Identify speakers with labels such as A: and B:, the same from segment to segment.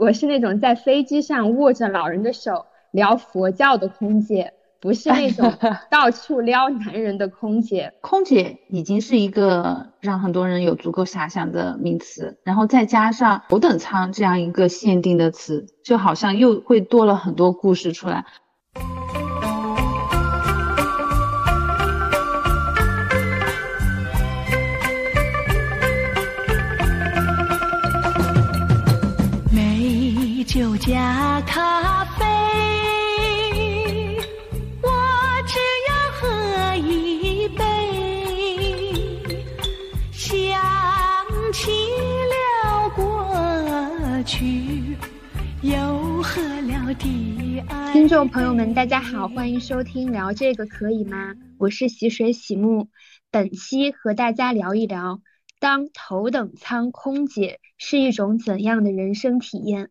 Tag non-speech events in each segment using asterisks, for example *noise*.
A: 我是那种在飞机上握着老人的手聊佛教的空姐，不是那种 *laughs* 到处撩男人的空姐。
B: 空姐已经是一个让很多人有足够遐想的名词，然后再加上头等舱这样一个限定的词，就好像又会多了很多故事出来。
C: 加咖啡，我只要喝一杯。想起了过去，又喝了第二。
A: 听众朋友们，大家好，欢迎收听聊这个可以吗？我是洗水洗木，本期和大家聊一聊，当头等舱空姐是一种怎样的人生体验。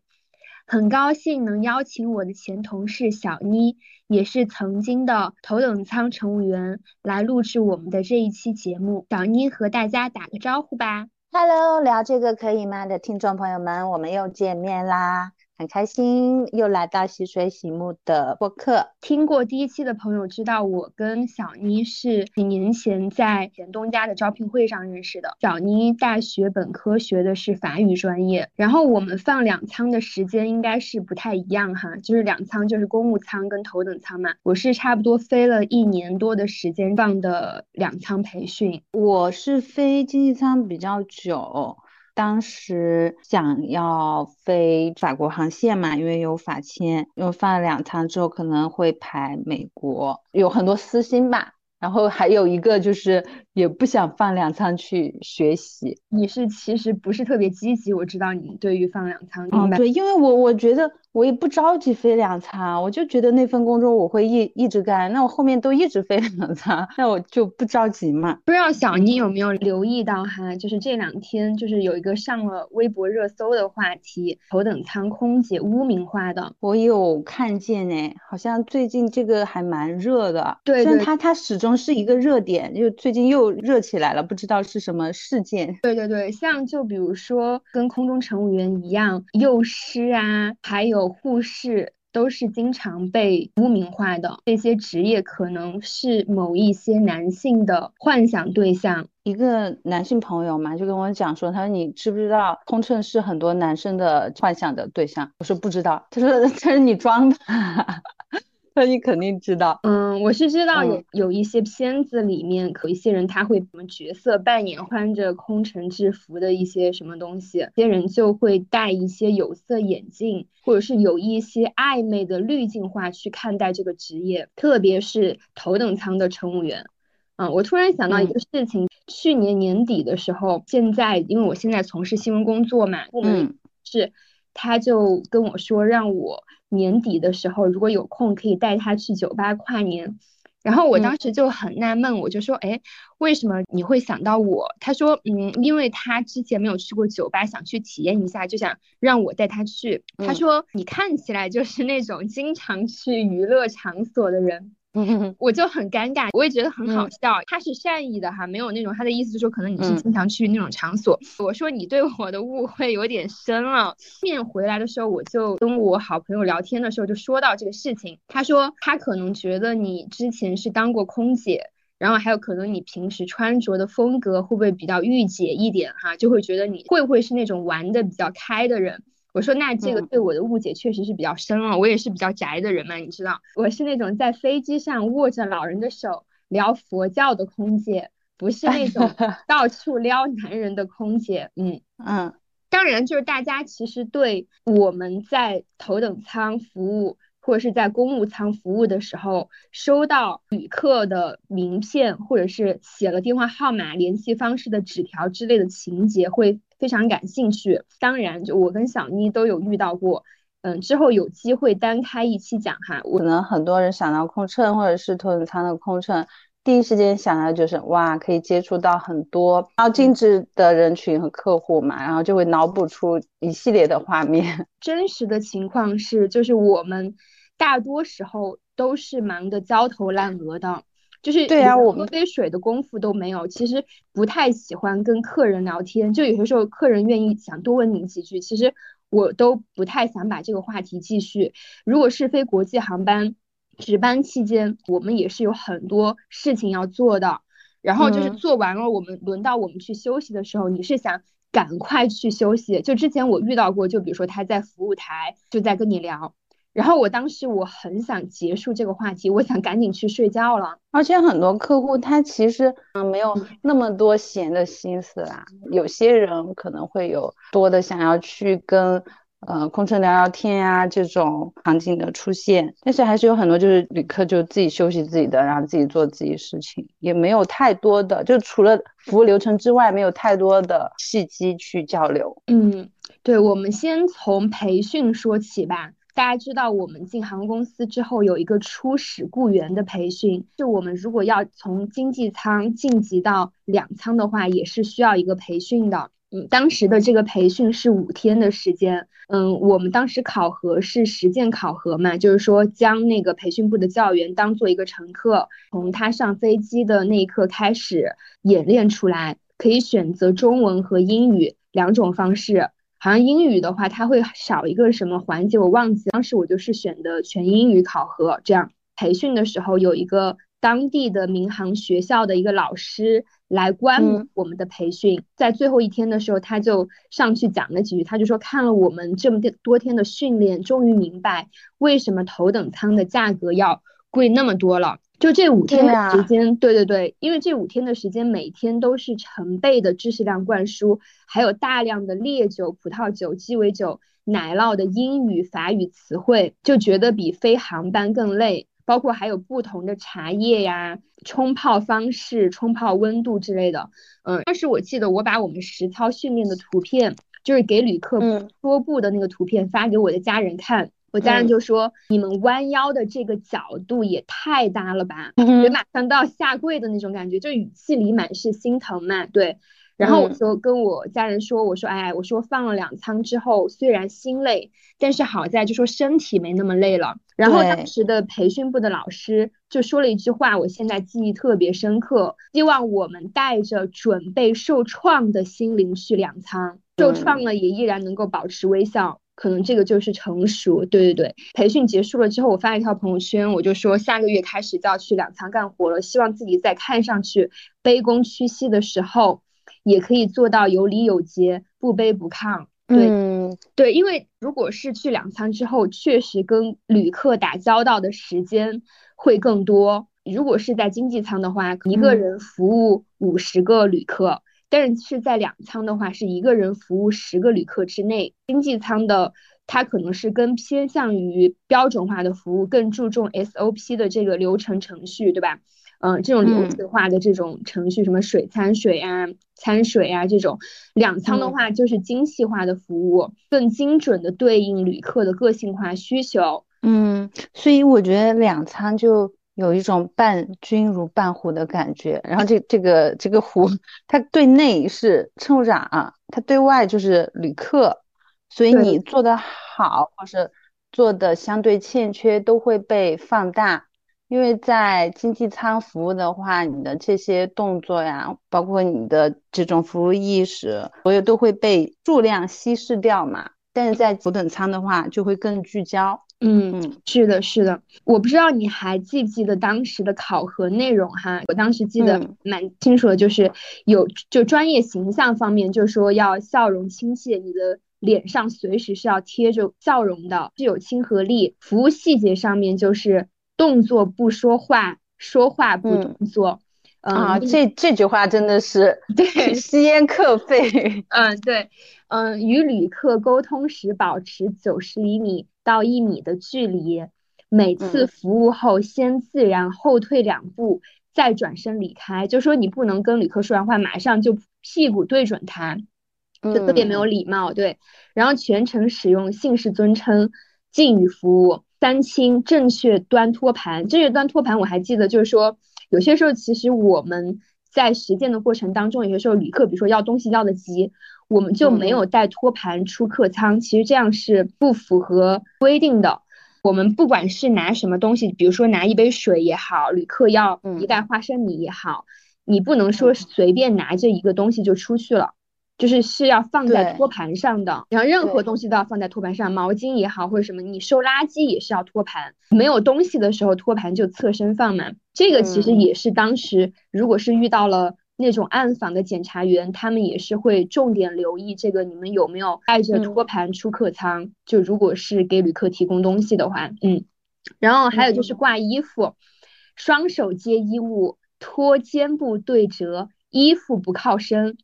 A: 很高兴能邀请我的前同事小妮，也是曾经的头等舱乘务员，来录制我们的这一期节目。小妮和大家打个招呼吧。
B: Hello，聊这个可以吗的听众朋友们，我们又见面啦。很开心又来到洗水洗木的播客。
A: 听过第一期的朋友知道，我跟小妮是几年前在田东家的招聘会上认识的。小妮大学本科学的是法语专业，然后我们放两舱的时间应该是不太一样哈，就是两舱就是公务舱跟头等舱嘛。我是差不多飞了一年多的时间放的两舱培训，
B: 我是飞经济舱比较久。当时想要飞法国航线嘛，因为有法签，因为放了两趟之后可能会排美国，有很多私心吧。然后还有一个就是也不想放两舱去学习。
A: 你是其实不是特别积极，我知道你对于放两舱。
B: 嗯，对，因为我我觉得。我也不着急飞两舱，我就觉得那份工作我会一一直干，那我后面都一直飞两舱，*laughs* 那我就不着急嘛。
A: 不知道小妮有没有留意到哈，就是这两天就是有一个上了微博热搜的话题，头等舱空姐污名化的，
B: 我有看见哎，好像最近这个还蛮热的。
A: 对，
B: 虽然它它始终是一个热点，就最近又热起来了，不知道是什么事件。
A: 对对对，像就比如说跟空中乘务员一样，幼师啊，还有。有护士都是经常被污名化的，这些职业可能是某一些男性的幻想对象。
B: 一个男性朋友嘛，就跟我讲说，他说你知不知道空乘是很多男生的幻想的对象？我说不知道。他说 *laughs* 他说你装的。那你肯定知道，
A: 嗯，我是知道有有一些片子里面，有一些人他会什么角色扮演，穿着空乘制服的一些什么东西，些人就会戴一些有色眼镜，或者是有一些暧昧的滤镜化去看待这个职业，特别是头等舱的乘务员。嗯，我突然想到一个事情，去年年底的时候，现在因为我现在从事新闻工作嘛，部门是，他就跟我说让我。年底的时候，如果有空，可以带他去酒吧跨年。然后我当时就很纳闷，我就说：“哎，为什么你会想到我？”他说：“嗯，因为他之前没有去过酒吧，想去体验一下，就想让我带他去。”他说：“你看起来就是那种经常去娱乐场所的人。”我就很尴尬，我也觉得很好笑。他是善意的哈，没有那种他的意思，就说可能你是经常去那种场所。我说你对我的误会有点深了。面回来的时候，我就跟我好朋友聊天的时候就说到这个事情。他说他可能觉得你之前是当过空姐，然后还有可能你平时穿着的风格会不会比较御姐一点哈，就会觉得你会不会是那种玩的比较开的人。我说那这个对我的误解确实是比较深了，我也是比较宅的人嘛，你知道，我是那种在飞机上握着老人的手聊佛教的空姐，不是那种 *laughs* 到处撩男人的空姐。嗯。嗯，当然就是大家其实对我们在头等舱服务或者是在公务舱服务的时候，收到旅客的名片或者是写了电话号码、联系方式的纸条之类的情节会。非常感兴趣，当然，就我跟小妮都有遇到过，嗯，之后有机会单开一期讲哈。
B: 可能很多人想到空乘或者是头等舱的空乘，第一时间想到就是哇，可以接触到很多高精致的人群和客户嘛，然后就会脑补出一系列的画面。*laughs*
A: 真实的情况是，就是我们大多时候都是忙得焦头烂额的。就是
B: 对呀，我
A: 喝杯水的功夫都没有，其实不太喜欢跟客人聊天。就有些时候客人愿意想多问你几句，其实我都不太想把这个话题继续。如果是飞国际航班值班期间，我们也是有很多事情要做的。然后就是做完了，我们轮到我们去休息的时候，你是想赶快去休息。就之前我遇到过，就比如说他在服务台就在跟你聊。然后我当时我很想结束这个话题，我想赶紧去睡觉了。
B: 而且很多客户他其实嗯没有那么多闲的心思啦，有些人可能会有多的想要去跟呃空乘聊聊天呀这种场景的出现，但是还是有很多就是旅客就自己休息自己的，然后自己做自己事情，也没有太多的就除了服务流程之外，没有太多的契机去交流。
A: 嗯，对，我们先从培训说起吧。大家知道，我们进航空公司之后有一个初始雇员的培训，就我们如果要从经济舱晋级到两舱的话，也是需要一个培训的。嗯，当时的这个培训是五天的时间。嗯，我们当时考核是实践考核嘛，就是说将那个培训部的教员当做一个乘客，从他上飞机的那一刻开始演练出来，可以选择中文和英语两种方式。好像英语的话，它会少一个什么环节，我忘记。当时我就是选的全英语考核。这样培训的时候，有一个当地的民航学校的一个老师来观摩我们的培训。在最后一天的时候，他就上去讲了几句，他就说看了我们这么多天的训练，终于明白为什么头等舱的价格要贵那么多了。就这五天的时间，对对对，因为这五天的时间，每天都是成倍的知识量灌输，还有大量的烈酒、葡萄酒、鸡尾酒、奶酪的英语、法语词汇，就觉得比飞航班更累。包括还有不同的茶叶呀、冲泡方式、冲泡温度之类的。嗯，当时我记得我把我们实操训练的图片，就是给旅客桌布的那个图片发给我的家人看。我家人就说：“你们弯腰的这个角度也太大了吧，人马上都要下跪的那种感觉，就语气里满是心疼嘛。”对，然后我就跟我家人说：“我说，哎，我说放了两仓之后，虽然心累，但是好在就说身体没那么累了。”然后当时的培训部的老师就说了一句话，我现在记忆特别深刻：希望我们带着准备受创的心灵去两仓，受创了也依然能够保持微笑。可能这个就是成熟，对对对。培训结束了之后，我发了一条朋友圈，我就说下个月开始就要去两仓干活了，希望自己在看上去卑躬屈膝的时候，也可以做到有礼有节，不卑不亢。对对，因为如果是去两舱之后，确实跟旅客打交道的时间会更多。如果是在经济舱的话，一个人服务五十个旅客。但是在两舱的话，是一个人服务十个旅客之内。经济舱的，它可能是更偏向于标准化的服务，更注重 SOP 的这个流程程序，对吧？嗯，这种流程化的这种程序，什么水餐水啊、餐水啊这种。两舱的话就是精细化的服务，更精准的对应旅客的个性化需求。
B: 嗯，所以我觉得两舱就。有一种伴君如伴虎的感觉，然后这这个这个虎，它对内是乘务长，它对外就是旅客，所以你做的好或是做的相对欠缺都会被放大，因为在经济舱服务的话，你的这些动作呀，包括你的这种服务意识，所有都会被数量稀释掉嘛，但是在头等舱的话就会更聚焦。
A: 嗯，是的，是的，我不知道你还记不记得当时的考核内容哈？我当时记得蛮清楚的，就是有就专业形象方面，就是说要笑容亲切，你的脸上随时是要贴着笑容的，具有亲和力。服务细节上面就是动作不说话，说话不动作。
B: 啊，这这句话真的是 *laughs*
A: 对，
B: 吸烟客肺。*laughs*
A: 嗯，对，嗯，与旅客沟通时保持九十厘米。到一米的距离，每次服务后先自然后退两步，再转身离开。就说你不能跟旅客说完话，马上就屁股对准他，就特别没有礼貌。对，然后全程使用姓氏尊称，敬语服务。三清正确端托盘，正确端托盘我还记得，就是说有些时候其实我们在实践的过程当中，有些时候旅客比如说要东西要的急。我们就没有带托盘出客舱，其实这样是不符合规定的。我们不管是拿什么东西，比如说拿一杯水也好，旅客要一袋花生米也好，你不能说随便拿着一个东西就出去了。就是是要放在托盘上的，然后任何东西都要放在托盘上，毛巾也好或者什么，你收垃圾也是要托盘，没有东西的时候托盘就侧身放嘛。这个其实
B: 嗯。
A: 也是当时如果是遇到了那种暗访的检查员，他们也是会重点留意这个你们有没有带着
B: 嗯。
A: 托盘出客舱，就如果是给旅客提供东西的话，嗯。然后还有就是
B: 嗯。
A: 挂衣服，双手接衣物，托肩部对折，衣服不靠身，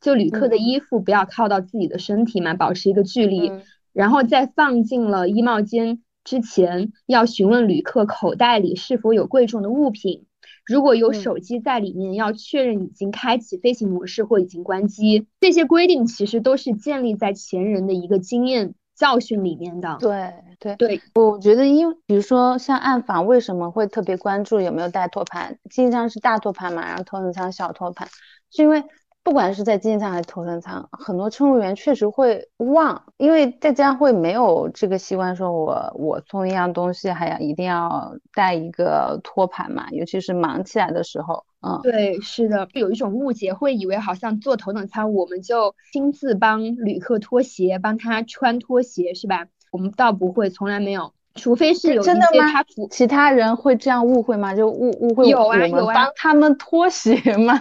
A: 就旅客的
B: 嗯
A: 衣服不要靠到自己的身体嘛，保持一个距离。
B: 嗯
A: 然后在放进了衣帽间之前，要询问旅客口袋里是否有贵重的物品。如果有
B: 嗯
A: 手机在里面，要确认已经开启飞行模式或已经关机。这些规定其实都是建立在前人的一个经验教训里面的。
B: 对对
A: 对，
B: 我觉得因为比如说像暗访为什么会特别关注有没有带托盘？经济舱是大托盘嘛，然后头等舱小托盘，是因为不管是在经济舱还是头等舱，很多乘务员确实会忘，因为大家会没有这个习惯，说我我送一样东西还要一定要带一个托盘嘛，尤其是忙起来的时候，嗯，
A: 对，是的，有一种误解，会以为好像坐头等舱我们就亲自帮旅客脱鞋，帮他穿拖鞋，是吧？我们倒不会，从来没有，除非是有一
B: 真的吗
A: 些他，
B: 其他人会这样误会吗？就误误会
A: 有
B: 我们
A: 啊有啊
B: 帮他们脱鞋吗？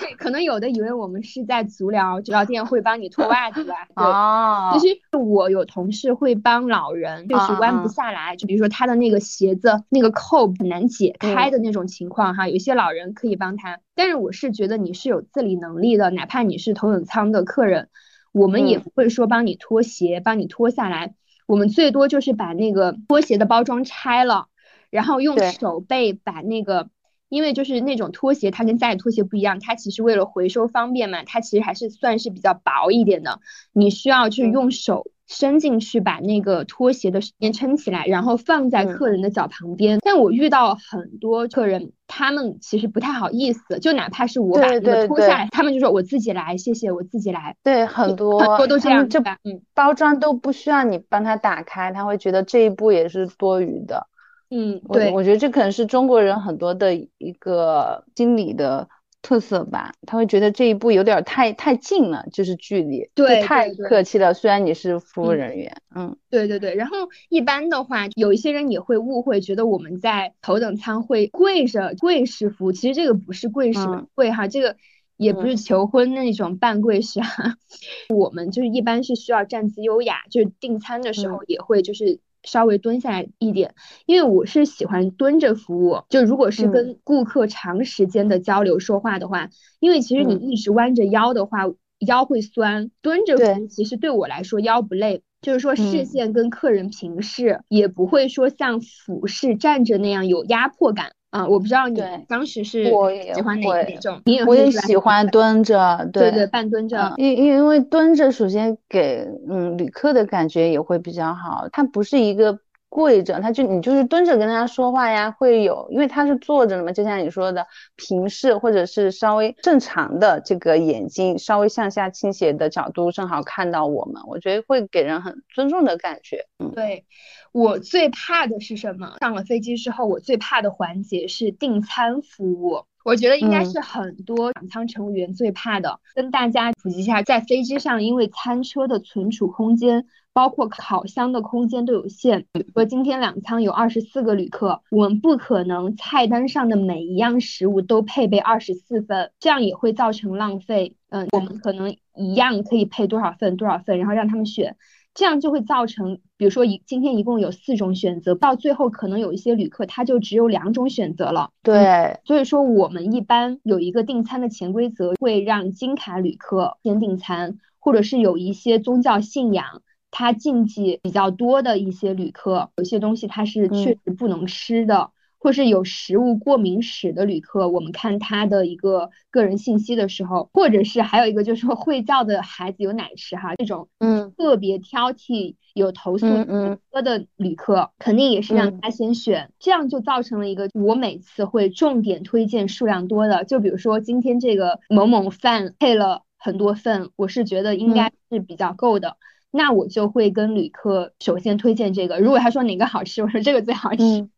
A: 对，可能有的以为我们是在足疗足疗店会帮你脱袜子吧？对。
B: 哦，
A: 其实我有同事会帮老人，就是弯不
B: 啊
A: 下来，就比如说他的那个鞋子那个扣很难解
B: 嗯
A: 开的那种情况哈，有些老人可以帮他，但是我是觉得你是有自理能力的，哪怕你是头等舱的客人，我们也
B: 嗯
A: 不会说帮你脱鞋，帮你脱下来，我们最多就是把那个拖鞋的包装拆了，然后用手背把那个。因为就是那种拖鞋，它跟家里拖鞋不一样，它其实为了回收方便嘛，它其实还是算是比较薄一点的。你需要去
B: 嗯
A: 用手伸进去把那个拖鞋的边撑起来，然后放在
B: 嗯
A: 客人的脚旁边。但我遇到很多客人，他们其实不太好意思，就哪怕是我把那个
B: 对对对
A: 脱下来，他们就说我自己来，谢谢，我自己来。
B: 对，很多
A: 很多都这样，
B: 他们这？
A: 嗯
B: 包装都不需要你帮他打开，他会觉得这一步也是多余的。
A: 嗯，
B: 我
A: 对。
B: 我觉得这可能是中国人很多的一个心理的特色吧，他会觉得这一步有点儿太太近了，就是距离，
A: 对
B: 太客气了。虽然你是服务
A: 嗯
B: 人员，嗯。
A: 对对对，然后一般的话，有一些人也会误会，觉得我们在头等舱会跪着跪式服务，其实这个不是跪式跪哈，这个也不是
B: 嗯。
A: 求婚那种半跪式哈，*laughs* 我们就是一般是需要站姿优雅，就是订餐的时候
B: 嗯
A: 也会就是。稍微蹲下来一点，因为我是喜欢蹲着服务。就如果是
B: 嗯
A: 跟顾客长时间的交流说话的话，因为其实你
B: 嗯
A: 一直弯着腰的话，腰会酸。蹲着服务其实对我来说腰不累，就是说视
B: 嗯
A: 线跟客人平视，也不会说像俯视站着那样有压迫感啊。我不知道你
B: 对
A: 当时是
B: 我也
A: 喜欢哪
B: 会
A: 哪种，你也
B: 我也喜欢蹲着，
A: 对对半蹲着
B: 嗯，，因因为蹲着，首先给嗯旅客的感觉也会比较好，它不是一个跪着，他就你就是蹲着跟他说话呀，会有，因为他是坐着的嘛，就像你说的平视或者是稍微正常的这个眼睛稍微向下倾斜的角度，正好看到我们，我觉得会给人很尊重的感觉。嗯，
A: 对，我最怕的是什么？上了飞机之后，我最怕的环节是订餐服务。我觉得应该
B: 嗯
A: 是很多长舱乘务员最怕的。跟大家普及一下，在飞机上，因为餐车的存储空间，包括烤箱的空间都有限。比如说今天两舱有二十四个旅客，我们不可能菜单上的每一样食物都配备二十四份，这样也会造成浪费。嗯，我们可能一样可以配多少份多少份，然后让他们选。这样就会造成，比如说一今天一共有四种选择，到最后可能有一些旅客他就只有两种选择了。
B: 对，
A: 所以说我们一般有一个订餐的潜规则，会让金卡旅客先订餐，或者是有一些宗教信仰。他禁忌比较多的一些旅客，有些东西他是确实不能吃的，或是有食物过敏史的旅客，我们看他的一个个人信息的时候，或者是还有一个就是说会叫的孩子有奶吃哈，这种
B: 嗯。
A: 特别挑剔、有投诉
B: 嗯嗯。
A: 多的旅客，肯定也是让
B: 嗯。
A: 他先选，这样就造成了一个我每次会重点推荐数量多的，就比如说今天这个某某饭配了很多份，我是觉得应该是比较够的。那我就会跟旅客首先推荐这个，如果他说哪个好吃，我说这个最好吃。
B: 嗯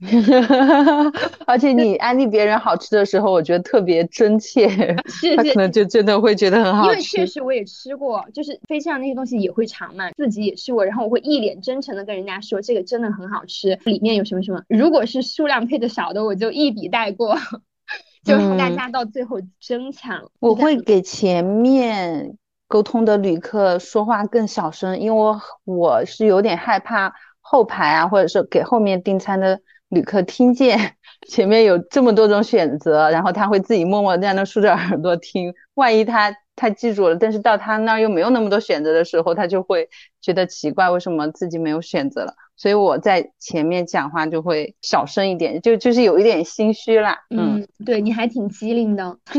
B: *laughs* 而且你安利别人好吃的时候，我觉得特别真切，*laughs* 他可能就真的会觉得很好吃
A: 因为确。实我也吃过，就是飞机上那些东西也会尝嘛，自己也吃过，然后我会一脸真诚的跟人家说这个真的很好吃，里面有什么什么。如果是数量配的少的，我就一笔带过，*laughs* 就是大
B: 嗯
A: 家到最后争抢。
B: 我会给前面沟通的旅客说话更小声，因为我我是有点害怕后排啊，或者是给后面订餐的旅客听见 *laughs* 前面有这么多种选择，然后他会自己默默在那竖着耳朵听，万一他他记住了，但是到他那儿又没有那么多选择的时候，他就会觉得奇怪，为什么自己没有选择了？所以我在前面讲话就会小声一点，就就是有一点心虚啦，嗯。
A: 嗯，对，你还挺机灵的。*laughs*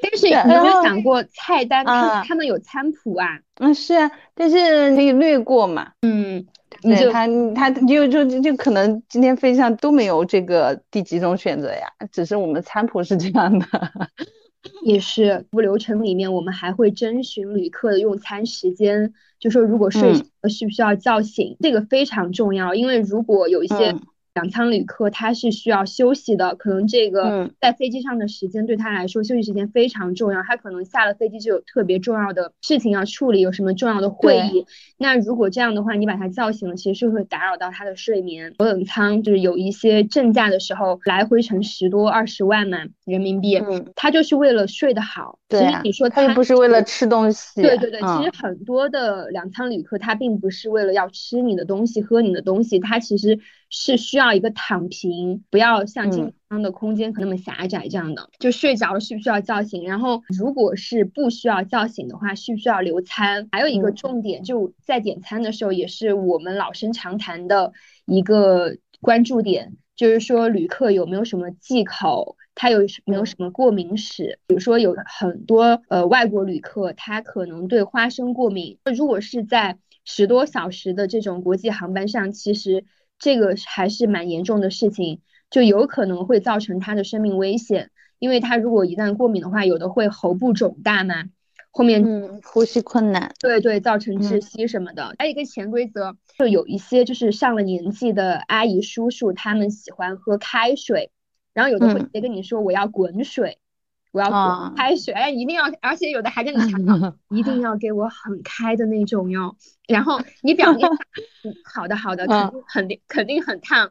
A: 但是你有没有想过菜单？他们
B: 啊
A: 他们有餐谱啊。
B: 嗯，是啊，但是可以略过嘛。
A: 嗯，你
B: 他他就就就就可能今天飞机上都没有这个第几种选择呀，只是我们餐谱是这样的。
A: 也是，服务流程里面我们还会征询旅客的用餐时间，就说如果睡呃需不需要叫醒，这个非常重要，因为如果有一些
B: 嗯
A: 两舱旅客他是需要休息的，可能这个
B: 嗯
A: 在飞机上的时间对他来说休息时间非常重要，他可能下了飞机就有特别重要的事情要处理，有什么重要的会议，那如果这样的话，你把他叫醒了，其实是会打扰到他的睡眠。头等舱就是有一些正价的时候，来回乘十多二十万嘛人民币，
B: 嗯，
A: 他就是为了睡得好。其实你说
B: 他又不是为了吃东西。
A: 对对对，其实
B: 嗯
A: 很多的两舱旅客他并不是为了要吃你的东西、喝你的东西，他其实是需要一个躺平，不要像经
B: 嗯
A: 济舱的空间可那么狭窄这样的。就睡着了需不需要叫醒？然后如果是不需要叫醒的话，需不需要留餐？还有一个
B: 嗯
A: 重点，就在点餐的时候，也是我们老生常谈的一个关注点，就是说旅客有没有什么忌口。他有没有
B: 嗯
A: 什么过敏史？比如说有很多呃外国旅客，他可能对花生过敏。如果是在十多小时的这种国际航班上，其实这个还是蛮严重的事情，就有可能会造成他的生命危险。因为他如果一旦过敏的话，有的会喉部肿大嘛，后面
B: 嗯，呼吸困难。
A: 对对，造成窒
B: 嗯
A: 息什么的。还有一个潜规则，就有一些就是上了年纪的阿姨叔叔，他们喜欢喝开水，然后有的会
B: 嗯
A: 直接跟你说我要滚水，我要开水，哎，一定要，而且有的还跟你强 *laughs* 调一定要给我很开的那种哟。然后你表面 *laughs* 好的好的，肯
B: 嗯
A: 定肯定肯定很烫。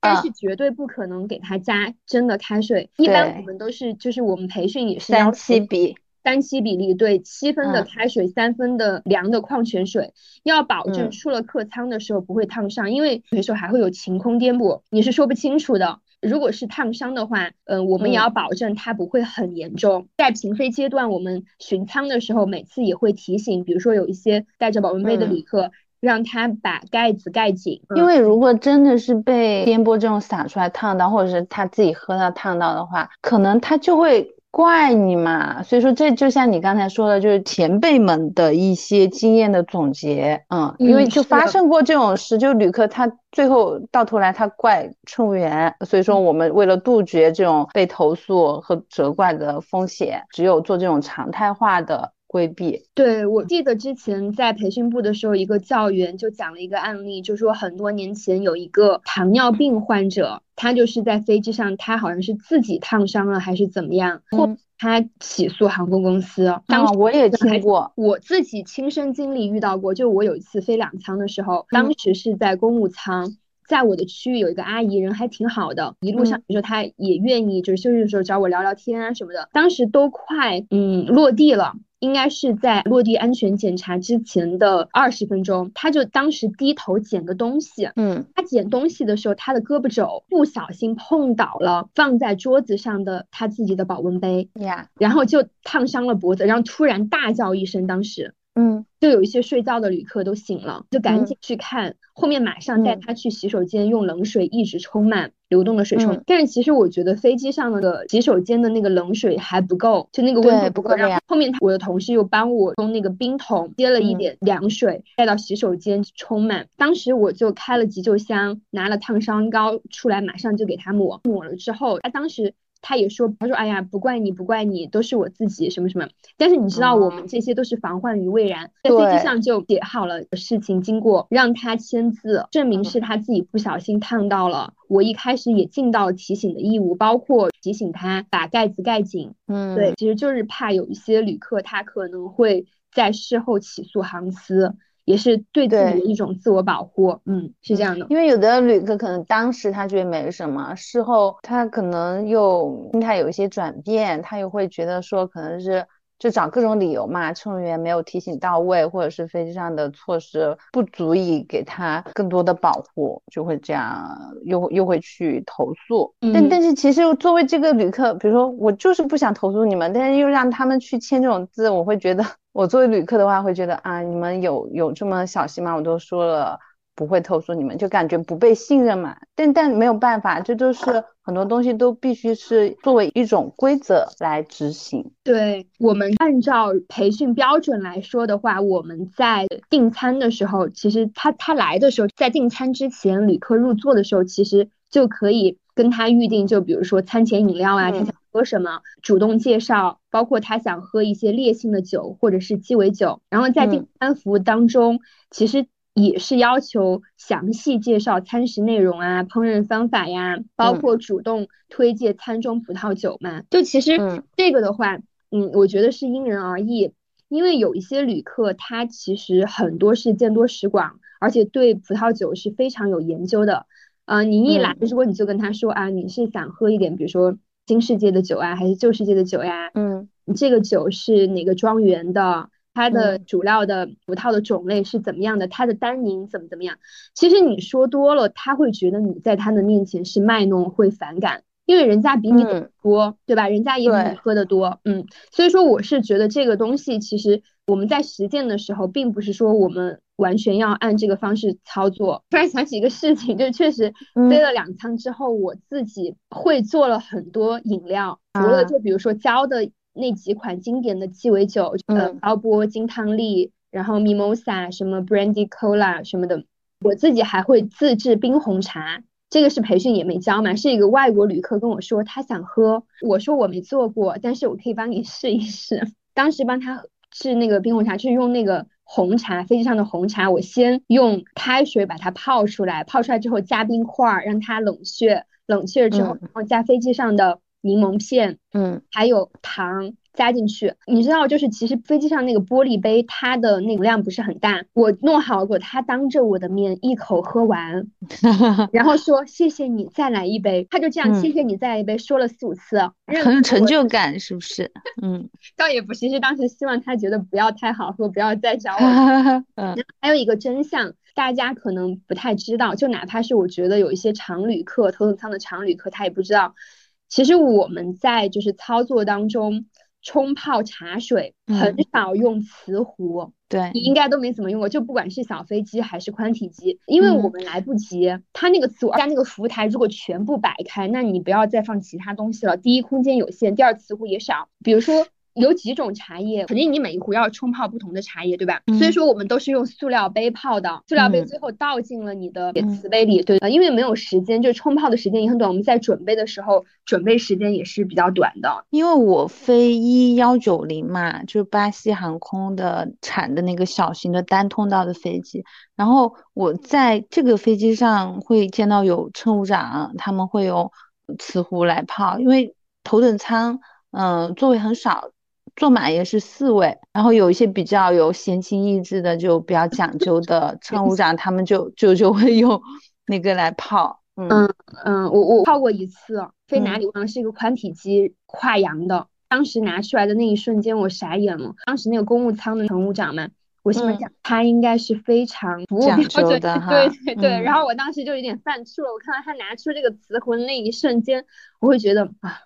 A: 但
B: 嗯
A: 是绝对不可能给他加真的开水，一般我们都是就是我们培训也是
B: 三七比。
A: 三七比例，对，七分的
B: 嗯
A: 开水，三分的凉的矿泉水，要保证
B: 嗯
A: 出了客舱的时候不会烫伤，因为有时候还会有晴空颠簸，你是说不清楚的。如果是烫伤的话，嗯、我们也
B: 嗯。
A: 要保证它不会很严重。在平飞阶段，我们巡舱的时候，每次也会提醒，比如说有一些带着保温杯的
B: 嗯。
A: 旅客，让他把盖子盖紧，
B: 因为如果真的是被颠簸这种洒出来烫到，或者是他自己喝到烫到的话，可能他就会怪你嘛。所以说，这就像你刚才说的，就是前辈们的一些经验的总结。嗯，因为
A: 嗯
B: 就发生过这种事，就旅客他最后到头来他怪乘务员，所以说我们为了杜绝这种被投诉和责怪的风险，只有做这种常态化的规避。
A: 对，我记得之前在培训部的时候，一个教员就讲了一个案例，就说很多年前有一个糖尿病患者，他就是在飞机上，他好像是自己烫伤了还是怎么样，后
B: 嗯
A: 他起诉航空公司。当
B: 我也
A: 还
B: 听过。
A: 我自己亲身经历遇到过，就我有一次飞两舱的时候，当
B: 嗯
A: 时是在公务舱。在我的区域有一个阿姨，人还挺好的，一路上
B: 嗯
A: 比如说她也愿意，就是休息的时候找我聊聊天啊什么的。当时都快嗯落地了，应该是在落地安全检查之前的二十分钟，他就当时低头捡个东西，
B: 嗯
A: 他捡东西的时候，他的胳膊肘不小心碰倒了放在桌子上的他自己的保温杯，
B: 呀，
A: 然后就烫伤了脖子，然后突然大叫一声，当时。
B: 嗯
A: 就有一些睡觉的旅客都醒了，就赶
B: 嗯
A: 紧去看，后面马上带
B: 嗯
A: 他去洗手间，用冷水一直冲满流动的水冲。
B: 嗯
A: 但是其实我觉得飞机上的洗手间的那个冷水还不够，就那个温
B: 对
A: 度
B: 不够然
A: 后后面我的同事又帮我用那个冰桶接了一
B: 嗯
A: 点凉水，带到洗手间冲满。当时我就开了急救箱，拿了烫伤膏出来，马上就给他抹。抹了之后，他当时。他也说，他说哎呀，不怪你，不怪你，都是我自己什么什么。但是你知道，我们这些都是防患于未然，在飞机上就写好了事情经过，让他签字，证明是他自己不小心烫到了。我一开始也尽到提醒的义务，包括提醒他把盖子盖紧。
B: 嗯，
A: 对，其实就是怕有一些旅客他可能会在事后起诉航司。也是对自己的一种自我保护，嗯，是这样的。
B: 因为有的旅客可能当时他觉得没什么，事后他可能又心态有一些转变，他又会觉得说可能是就找各种理由嘛，乘务员没有提醒到位，或者是飞机上的措施不足以给他更多的保护，就会这样又又会去投诉。但但是其实作为这个旅客，比如说我就是不想投诉你们，但是又让他们去签这种字，我会觉得。*laughs* 我作为旅客的话，会觉得啊，你们有有这么小心吗？我都说了不会投诉你们，就感觉不被信任嘛。但但没有办法，这就是很多东西都必须是作为一种规则来执行。
A: 对我们按照培训标准来说的话，我们在订餐的时候，其实他他来的时候，在订餐之前，旅客入座的时候，其实就可以跟他预定，就比如说餐前饮料啊，他想喝什么，主动介绍。包括他想喝一些烈性的酒或者是鸡尾酒，然后在订餐服务当中，其实也是要求详细介绍餐食内容啊、烹饪方法呀，包括主动推荐餐中葡萄酒嘛。就其实这个的话，嗯，我觉得是因人而异，因为有一些旅客他其实很多是见多识广，而且对葡萄酒是非常有研究的。呃，你一来，如果你就跟他说啊，你是想喝一点，比如说。新世界的酒啊，还是旧世界的酒呀？
B: 嗯，
A: 你这个酒是哪个庄园的？它的主料的葡萄的种类是怎么样的？它的单宁怎么怎么样？其实你说多了，他会觉得你在他的面前是卖弄，会反感，因为人家比你懂多，对吧？人家也比你喝的多，嗯。所以说，我是觉得这个东西，其实我们在实践的时候，并不是说我们。完全要按这个方式操作。突然想起一个事情，就确实飞了两舱之后，我自己会做了很多饮料，除了就比如说教的那几款经典的鸡尾酒，呃，鲍波金汤力，然后 Mimosa 什么 Brandy Cola 什么的，我自己还会自制冰红茶。这个是培训也没教嘛，是一个外国旅客跟我说他想喝，我说我没做过，但是我可以帮你 *laughs* 试一试。当时帮他制那个冰红茶，就是用那个。红茶，飞机上的红茶，我先用开水把它泡出来，泡出来之后加冰块，让它冷却，冷却了之后，然后加飞机上的柠檬片，
B: 嗯，
A: 还有糖。加进去，你知道，就是其实飞机上那个玻璃杯，它的那个量不是很大。我弄好过，他当着我的面一口喝完，*laughs* 然后说谢谢你，再来一杯。他就这样谢谢你再来一杯，说了四五次，
B: 很有成就感，是不是？嗯，*laughs*
A: 倒也不其实当时希望他觉得不要太好喝，不要再找我。*laughs*
B: 嗯，
A: 还有一个真相，大家可能不太知道，就哪怕是我觉得有一些常旅客，头等舱的常旅客，他也不知道，其实我们在就是操作当中。冲泡茶水很少用瓷壶，
B: 对
A: 你应该都没怎么用过，就不管是小飞机还是宽体机，因为我们来不及，它那个瓷壶加那个浮台如果全部摆开，那你不要再放其他东西了。第一空间有限，第二瓷壶也少，比如说。有几种茶叶，肯定你每一壶要冲泡不同的茶叶，对吧？所以说我们都是用塑料杯泡的，塑料杯最后倒进了你的瓷杯里，对因为没有时间，就冲泡的时间也很短，我们在准备的时候，准备时间也是比较短的。
B: 因为我飞一幺九零嘛，就是巴西航空的产的那个小型的单通道的飞机，然后我在这个飞机上会见到有乘务长，他们会用瓷壶来泡，因为头等舱，嗯，座位很少。坐满也是四位，然后有一些比较有闲情逸致的，就比较讲究的 *laughs* 乘务长，他们就就就会用 *laughs* 那个来泡。
A: 嗯嗯，我我泡过一次，飞哪里忘了，是一个宽体机跨洋的。当时拿出来的那一瞬间，我傻眼了。当时那个公务舱的乘务长们，我心里想，他应该是非常服务标准的，对对对。然后我当时就有点犯怵了。我看到他拿出这个瓷壶的那一瞬间，我会觉得啊。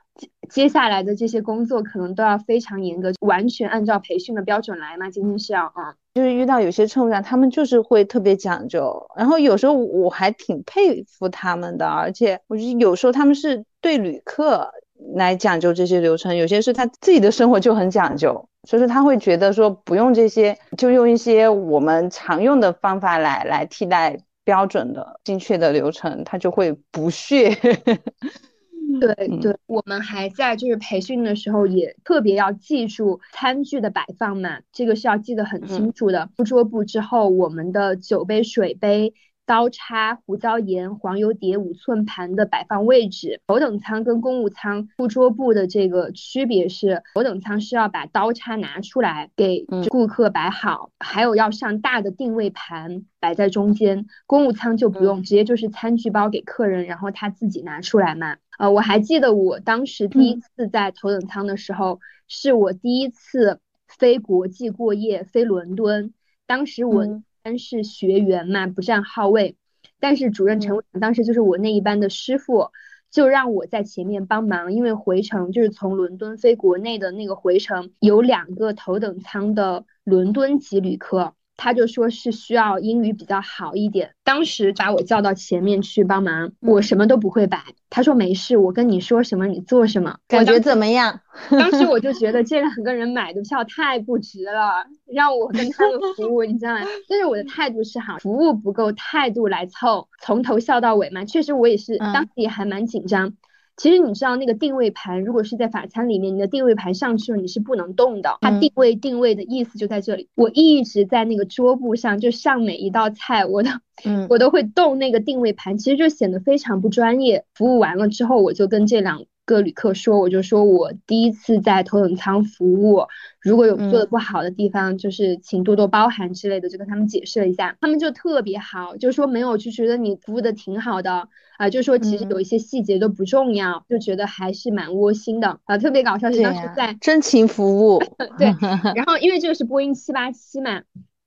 A: 接下来的这些工作可能都要非常严格，完全按照培训的标准来吗？今天是要啊，
B: 就是遇到有些乘务长，他们就是会特别讲究，然后有时候我还挺佩服他们的，而且我觉得有时候他们是对旅客来讲究这些流程，有些是他自己的生活就很讲究，所以说他会觉得说不用这些，就用一些我们常用的方法来来替代标准的精确的流程，他就会不屑。*laughs*
A: 对对，我们还在就是培训的时候也特别要记住餐具的摆放嘛，这个是要记得很清楚的。铺桌布之后，我们的酒杯、水杯。刀叉、胡椒盐、黄油碟、五寸盘的摆放位置，头等舱跟公务舱铺桌布的这个区别是，头等舱是要把刀叉拿出来给顾客摆好，还有要上大的定位盘摆在中间，公务舱就不用，直接就是餐具包给客人，然后他自己拿出来嘛。呃，我还记得我当时第一次在头等舱的时候，是我第一次飞国际过夜，飞伦敦，当时我。班是学员嘛，不占号位，但是主任陈伟当时就是我那一班的师傅，就让我在前面帮忙，因为回程就是从伦敦飞国内的那个回程有两个头等舱的伦敦籍旅客。他就说是需要英语比较好一点，当时把我叫到前面去帮忙，我什么都不会摆。他说没事，我跟你说什么你做什么。
B: 感觉怎么样？
A: 当时我就觉得 *laughs* 这两个人买的票太不值了，让我跟他们服务，你知道吗？但是我的态度是好，服务不够，态度来凑，从头笑到尾嘛。确实我也是，当时也还蛮紧张。其实你知道那个定位盘，如果是在法餐里面，你的定位盘上去了，你是不能动的。它定位定位的意思就在这里。我一直在那个桌布上，就上每一道菜，我都，嗯，我都会动那个定位盘，其实就显得非常不专业。服务完了之后，我就跟这两个旅客说，我就说我第一次在头等舱服务，如果有做的不好的地方，就是请多多包涵之类的，就跟他们解释了一下，他们就特别好，就说没有，就觉得你服务的挺好的。啊，就说其实有一些细节都不重要，就觉得还是蛮窝心的啊。特别搞笑是当时在
B: 真情服务，*laughs*
A: 对。*laughs* 然后因为这个是波音七八七嘛，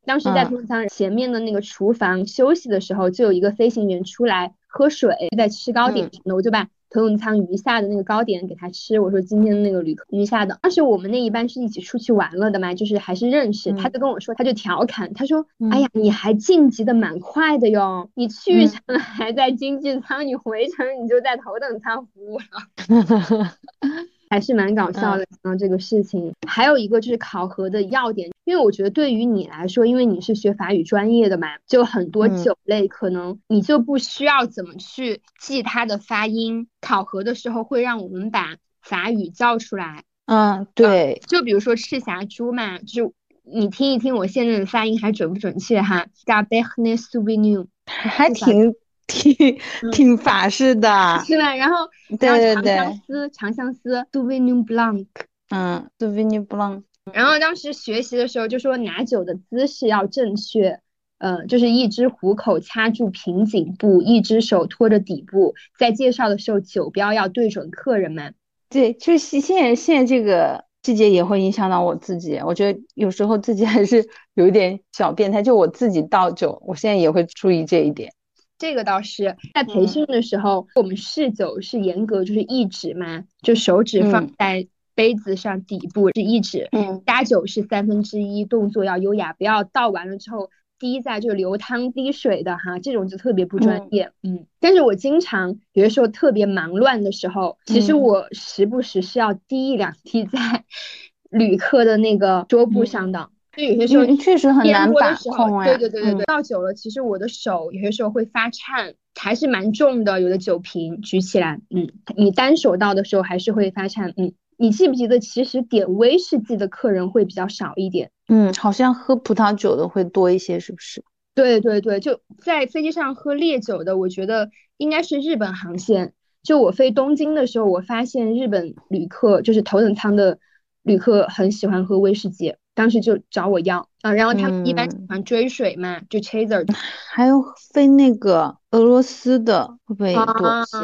A: 当时在头等舱前面的那个厨房休息的时候，就有一个飞行员出来喝水，在吃糕点什么的，我就把。头等舱余下的那个糕点给他吃，我说今天的那个旅客余下的，当时我们那一班是一起出去玩了的嘛，就是还是认识，他就跟我说，他就调侃，他说，哎呀，你还晋级的蛮快的哟，你去程还在经济舱，你回程你就在头等舱服务了。*laughs* 还是蛮搞笑的，想到这个事情。还有一个就是考核的要点，因为我觉得对于你来说，因为你是学法语专业的嘛，就很多酒类可能你就不需要怎么去记它的发音。考核的时候会让我们把法语叫出来。
B: 嗯，对。
A: 就比如说赤霞珠嘛，就你听一听我现在的发音还准不准确哈 g a b e r n e Sauvignon，
B: 还挺。挺挺法式的，
A: 是吧？然后，
B: 对对对，
A: 长相思，长相思，Sauvignon Blanc，
B: 嗯，Sauvignon Blanc。
A: 然后当时学习的时候就说拿酒的姿势要正确，呃，就是一只虎口掐住瓶颈部，一只手托着底部。在介绍的时候，酒标要对准客人们。
B: 对，就是现在现在这个季节也会影响到我自己。我觉得有时候自己还是有一点小变态，就我自己倒酒，我现在也会注意这一点。
A: 这个倒是。在培训的时候，我们试酒是严格就是一指嘛，就手指放在杯子上底部是一指，嗯，加酒是三分之一，动作要优雅，不要倒完了之后滴在就流汤滴水的哈，这种就特别不专业，嗯。但是我经常有的时候特别忙乱的时候，其实我时不时是要滴一两滴在 *laughs* 旅客的那个桌布上的。就有些时候
B: 确实很难把控
A: 对对对对对，倒久了，其实我的手有些时候会发颤，还是蛮重的。有的酒瓶举起来，嗯，你单手倒的时候还是会发颤，嗯。你记不记得，其实点威士忌的客人会比较少一点，
B: 嗯，好像喝葡萄酒的会多一些，是不是？
A: 对对对，就在飞机上喝烈酒的，我觉得应该是日本航线。就我飞东京的时候，我发现日本旅客就是头等舱的旅客很喜欢喝威士忌。当时就找我要啊，然后他们一般喜欢追水嘛，就 chaser，*sighs*
B: 还有飞那个俄罗斯的会不会多些？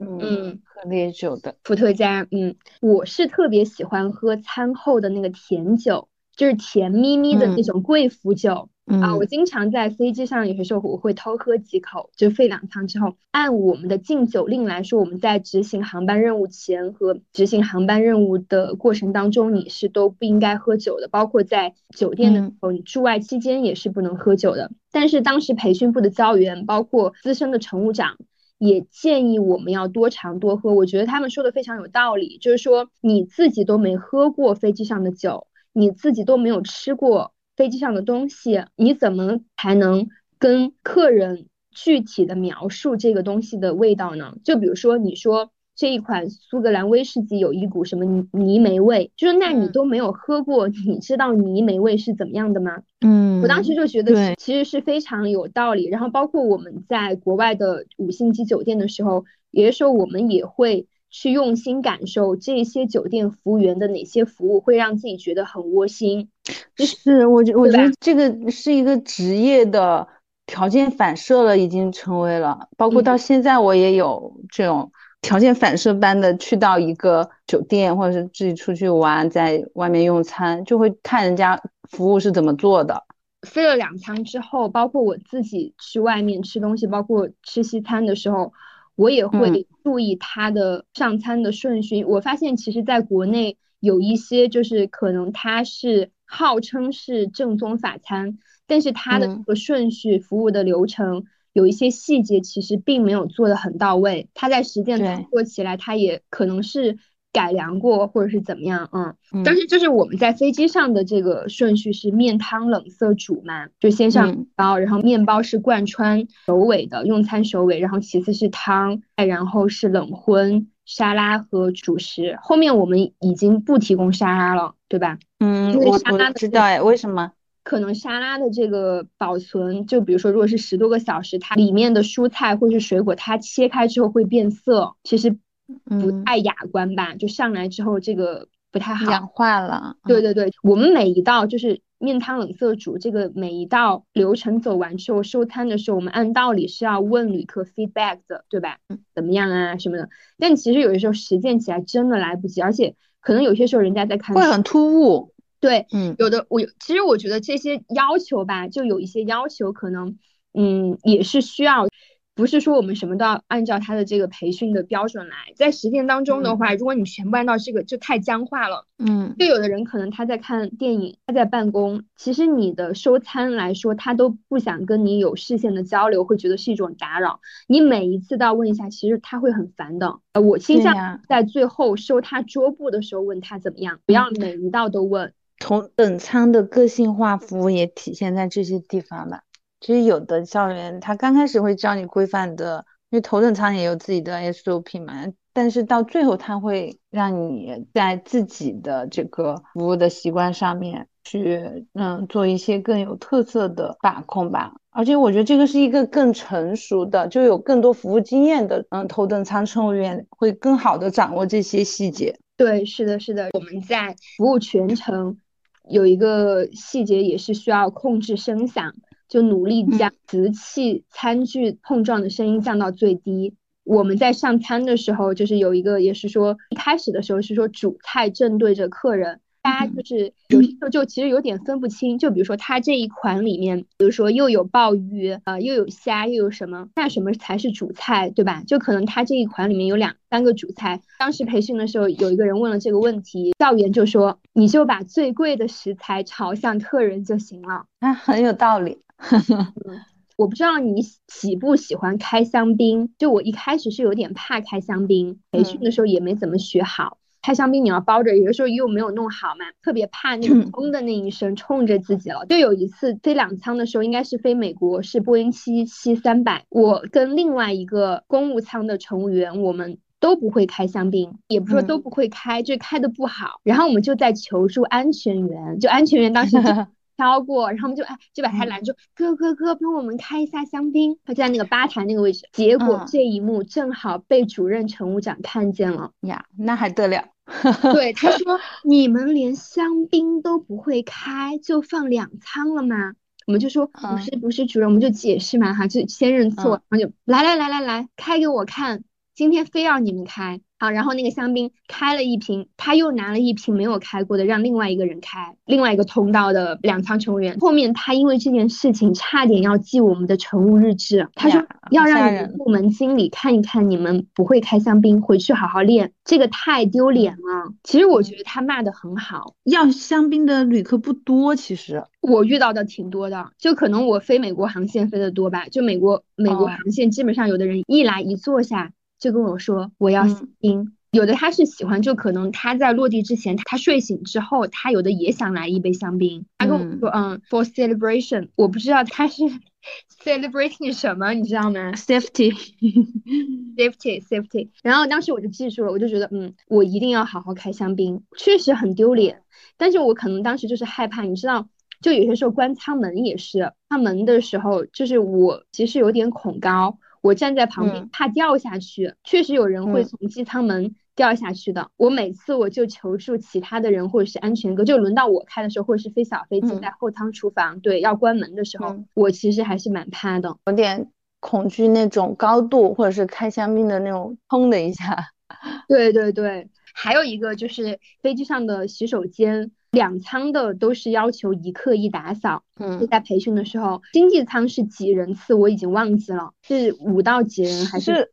A: 嗯，
B: 喝烈酒的
A: 伏特加，嗯，我是特别喜欢喝餐后的那个甜酒，就是甜咪咪的那种贵腐酒。啊，我经常在飞机上，有些时候我会偷喝几口，就飞两趟之后，按我们的禁酒令来说，我们在执行航班任务前和执行航班任务的过程当中，你是都不应该喝酒的，包括在酒店的时候，你驻外期间也是不能喝酒的。但是当时培训部的教员，包括资深的乘务长，也建议我们要多尝多喝。我觉得他们说的非常有道理，就是说你自己都没喝过飞机上的酒，你自己都没有吃过。飞机上的东西，你怎么才能跟客人具体的描述这个东西的味道呢？就比如说，你说这一款苏格兰威士忌有一股什么泥泥煤味，就是那你都没有喝过，你知道泥煤味是怎么样的吗？
B: 嗯，
A: 我当时就觉得其实是非常有道理。然后包括我们在国外的五星级酒店的时候，有的时候我们也会去用心感受这些酒店服务员的哪些服务会让自己觉得很窝心。*laughs*
B: 是，我觉我觉得这个是一个职业的条件反射了，已经成为了，包括
A: 嗯
B: 到现在我也有这种条件反射般的去到一个酒店，或者是自己出去玩，在外面用餐，就会看人家服务是怎么做的。
A: 飞了两舱之后，包括我自己去外面吃东西，包括吃西餐的时候，我也
B: 嗯
A: 会注意它的上餐的顺序。我发现其实在国内有一些就是可能它是号称是正宗法餐，但是它的这
B: 嗯
A: 个顺序、服务的流程有一些细节其实并没有做得很到位。它在实践操
B: 对
A: 作起来，它也可能是改良过或者是怎么样，嗯。但
B: 嗯
A: 是就是我们在飞机上的这个顺序是面汤冷色煮嘛，就先上包，然后面包是贯穿首尾的用餐首尾，然后其次是汤，再然后是冷荤、沙拉和主食。后面我们已经不提供沙拉了，对吧？
B: 嗯，我我
A: 沙拉的
B: 知道哎，为什么？
A: 可能沙拉的这个保存，就比如说，如果是十多个小时，它里面的蔬菜或是水果，它切开之后会变色，其实不
B: 嗯
A: 太雅观吧？就上来之后这个不太好。
B: 氧化了。嗯
A: 对对对，我们每一道就是面汤冷色煮这个每一道流程走完之后，收餐的时候，我们按道理是要问旅客 feedback 的，对吧？怎么样啊什么的。但其实有的时候实践起来真的来不及，而且可能有些时候人家在看
B: 会很突兀。
A: 对，
B: 嗯
A: 有的我有，其实我觉得这些要求吧，就有一些要求可能，嗯，也是需要，不是说我们什么都要按照他的这个培训的标准来，在实践当中的话，如果你全部按照这个，就太僵化了。
B: 嗯
A: 就有的人可能他在看电影，他在办公，其实你的收餐来说，他都不想跟你有视线的交流，会觉得是一种打扰。你每一次都要问一下，其实他会很烦的。呃，我倾向在最后收他桌布的时候问他怎么样，不要每一道都问。
B: 从等舱的个性化服务也体现在这些地方吧。其实有的教员他刚开始会教你规范的，因为头等舱也有自己的 SOP 嘛，但是到最后他会让你在自己的这个服务的习惯上面去，嗯，做一些更有特色的把控吧。而且我觉得这个是一个更成熟的，就有更多服务经验的，嗯，头等舱乘务员会更好的掌握这些细节。
A: 对，是的，是的，我们在服务全程有一个细节也是需要控制声响，就努力将瓷器餐具碰撞的声音降到最低。我们在上餐的时候，就是有一个也是说，一开始的时候是说主菜正对着客人，大家就是有些时候就其实有点分不清，就比如说它这一款里面，比如说又有鲍鱼，呃，又有虾，又有什么，那什么才是主菜，对吧？就可能它这一款里面有两三个主菜。当时培训的时候，有一个人问了这个问题，教员就说：“你就把最贵的食材朝向客人就行了。
B: 啊，很有道理。”
A: 我不知道你喜不喜欢开香槟，就我一开始是有点怕开香槟，培训的时候也没怎么学好。开香槟你要包着，有的时候又没有弄好嘛，特别怕那个砰的那一声冲着自己了。就有一次飞两舱的时候，应该是飞美国，是波音七七三百，我跟另外一个公务舱的乘务员，我们都不会开香槟，也不是说都不会开，就开的不好。然后我们就在求助安全员，就安全员当时就。*laughs* 飘过，然后我们就哎就把他拦住，哥哥哥，帮我们开一下香槟。他就在那个吧台那个位置，结果
B: 嗯
A: 这一幕正好被主任乘务长看见了。
B: 呀，那还得了？*laughs*
A: 对，他说你们连香槟都不会开，就放两仓了吗？我们就说不是不是主任，我们就解释嘛哈，就先认错，然后就来来来来来，开给我看，今天非要你们开。好，然后那个香槟开了一瓶，他又拿了一瓶没有开过的，让另外一个人开，另外一个通道的两舱乘务员。后面他因为这件事情差点要记我们的乘务日志，他说要让你们部门经理看一看你们不会开香槟，回去好好练，这个太丢脸了。其实我觉得他骂的很好，
B: 要香槟的旅客不多，其实
A: 我遇到的挺多的，就可能我飞美国航线飞的多吧，就美国美国航线基本上有的人一来一坐下。就跟我说我要香槟，嗯、有的他是喜欢，就可能他在落地之前，他睡醒之后，他有的也想来一杯香槟。他跟我说，嗯,嗯，for celebration，我不知道他是 *laughs* celebrating 什么，你知道吗
B: ？Safety。*laughs*
A: safety safety。然后当时我就记住了，我就觉得，嗯，我一定要好好开香槟，确实很丢脸，但是我可能当时就是害怕，你知道，就有些时候关舱门也是，关门的时候，就是我其实有点恐高，我站在旁边
B: 嗯
A: 怕掉下去，确实有人会
B: 嗯
A: 从机舱门掉下去的。我每次我就求助其他的人或者是安全哥，就轮到我开的时候，或者是飞小飞机
B: 嗯
A: 在后舱厨房，对，要关门的时候，
B: 嗯
A: 我其实还是蛮怕的。
B: 有点恐惧那种高度，或者是开香槟的那种砰的一下。*laughs*
A: 对对对，还有一个就是飞机上的洗手间，两舱的都是要求一客一打扫。就
B: 嗯，
A: 在培训的时候，经济舱是几人次我已经忘记了，是五到几人还是
B: 是，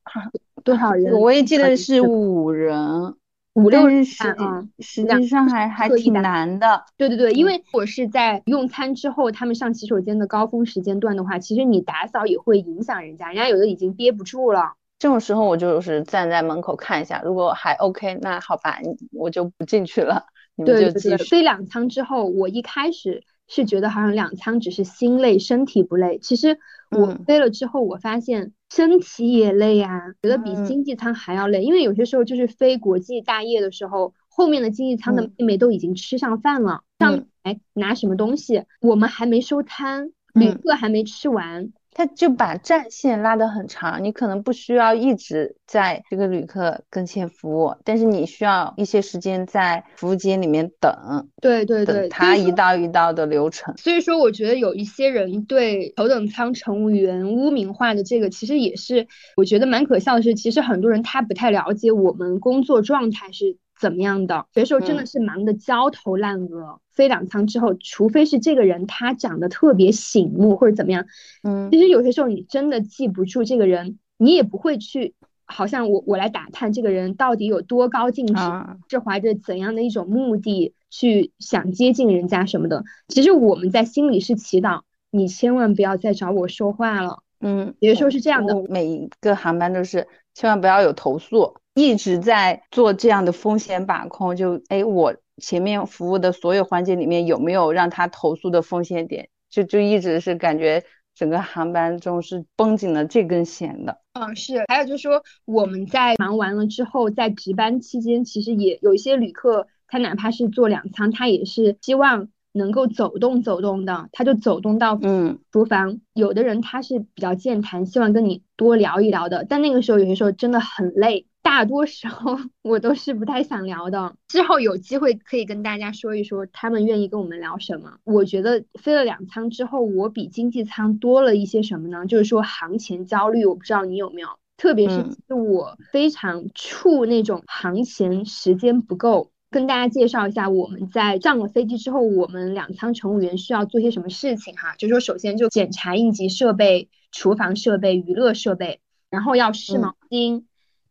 A: 多少人？
B: 我也记得是五人，
A: 五六人
B: 是实际上还还挺难的。
A: 对对对，因
B: 嗯
A: 为我是在用餐之后，他们上洗手间的高峰时间段的话，其实你打扫也会影响人家，人家有的已经憋不住了。
B: 这种时候我就是站在门口看一下，如果还 OK，那好吧，我就不进去了，你们
A: 对对对，
B: 就继续。
A: 飞两舱之后，我一开始是觉得好像两舱只是心累，身体不累。其实我
B: 嗯
A: 飞了之后，我发现身体也累啊，觉得比
B: 嗯
A: 经济舱还要累。因为有些时候就是飞国际大夜的时候，后面的经济舱的
B: 嗯
A: 妹妹都已经吃上饭了，上
B: 嗯
A: 来拿什么东西，我们还没收摊，旅
B: 嗯
A: 客还没吃完。
B: 他就把战线拉得很长，你可能不需要一直在这个旅客跟前服务，但是你需要一些时间在服务间里面等，
A: 对对对，
B: 等他一道一道的流程。
A: 所以说，我觉得有一些人对头等舱乘务员污名化的这个，其实也是我觉得蛮可笑的是，其实很多人他不太了解我们工作状态是怎么样的，有时候真的
B: 嗯
A: 是忙得焦头烂额。飞两舱之后，除非是这个人他长得特别醒目或者怎么样，
B: 嗯
A: 其实有些时候你真的记不住这个人，你也不会去。好像我我来打探这个人到底有多高净值，
B: 啊，
A: 是怀着怎样的一种目的去想接近人家什么的。其实我们在心里是祈祷，你千万不要再找我说话了。
B: 嗯，
A: 有的时候是这样的，
B: 每一个航班都是千万不要有投诉，一直在做这样的风险把控。就哎，我前面服务的所有环节里面有没有让他投诉的风险点？就就一直是感觉整个航班中是绷紧了这根弦的。
A: 嗯，是。还有就是说，我们在忙完了之后，在值班期间，其实也有一些旅客，他哪怕是坐两舱，他也是希望能够走动走动的，他就走动到
B: 嗯
A: 厨房。有的人他是比较健谈，希望跟你多聊一聊的，但那个时候有些时候真的很累，大多时候我都是不太想聊的。之后有机会可以跟大家说一说他们愿意跟我们聊什么。我觉得飞了两舱之后，我比经济舱多了一些什么呢？就是说行前焦虑，我不知道你有没有。特别是我非常怵那种行前时间不够。跟大家介绍一下，我们在上了飞机之后，我们两舱乘务员需要做些什么事情哈？就是说，首先就检查应急设备、厨房设备、娱乐设备，然后要湿
B: 嗯
A: 毛巾、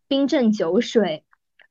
A: 冰镇酒水，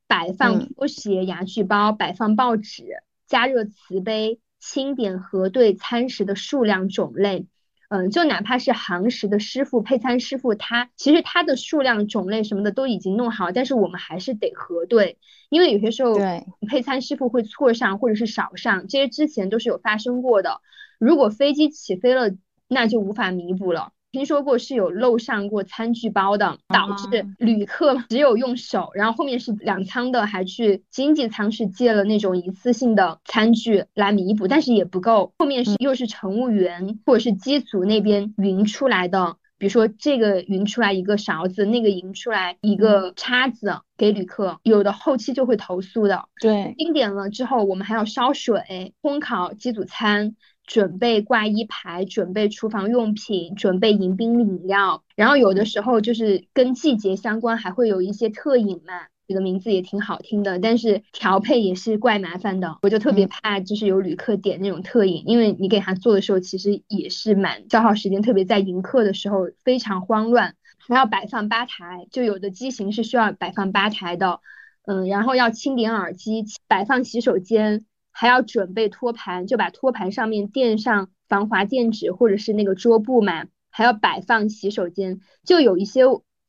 A: 摆放
B: 嗯
A: 拖鞋、牙具包，摆放报纸，加热瓷杯，清点核对餐食的数量种类。嗯，就哪怕是航食的师傅、配餐师傅，他其实他的数量、种类什么的都已经弄好，但是我们还是得核对，因为有些时候
B: 对
A: 配餐师傅会错上或者是少上，这些之前都是有发生过的。如果飞机起飞了，那就无法弥补了。听说过是有漏上过餐具包的，导致
B: 啊
A: 旅客只有用手，然后后面是两舱的还去经济舱是借了那种一次性的餐具来弥补，但是也不够，后面是又是乘务员或者是机组那边匀出来的。比如说这个匀出来一个勺子，那个匀出来一个叉子给旅客，有的后期就会投诉的。
B: 对，
A: 经点了之后，我们还要烧水、烘烤机组餐，准备挂衣牌，准备厨房用品，准备迎宾饮料。然后有的时候就是跟季节相关，还会有一些特饮嘛。这个名字也挺好听的，但是调配也是怪麻烦的。我就特别
B: 嗯
A: 怕，就是有旅客点那种特饮，因为你给他做的时候，其实也是蛮消耗时间，特别在迎客的时候非常慌乱，还要摆放吧台，就有的机型是需要摆放吧台的。嗯，然后要清点耳机，摆放洗手间，还要准备托盘，就把托盘上面垫上防滑垫纸或者是那个桌布嘛，还要摆放洗手间。就有一些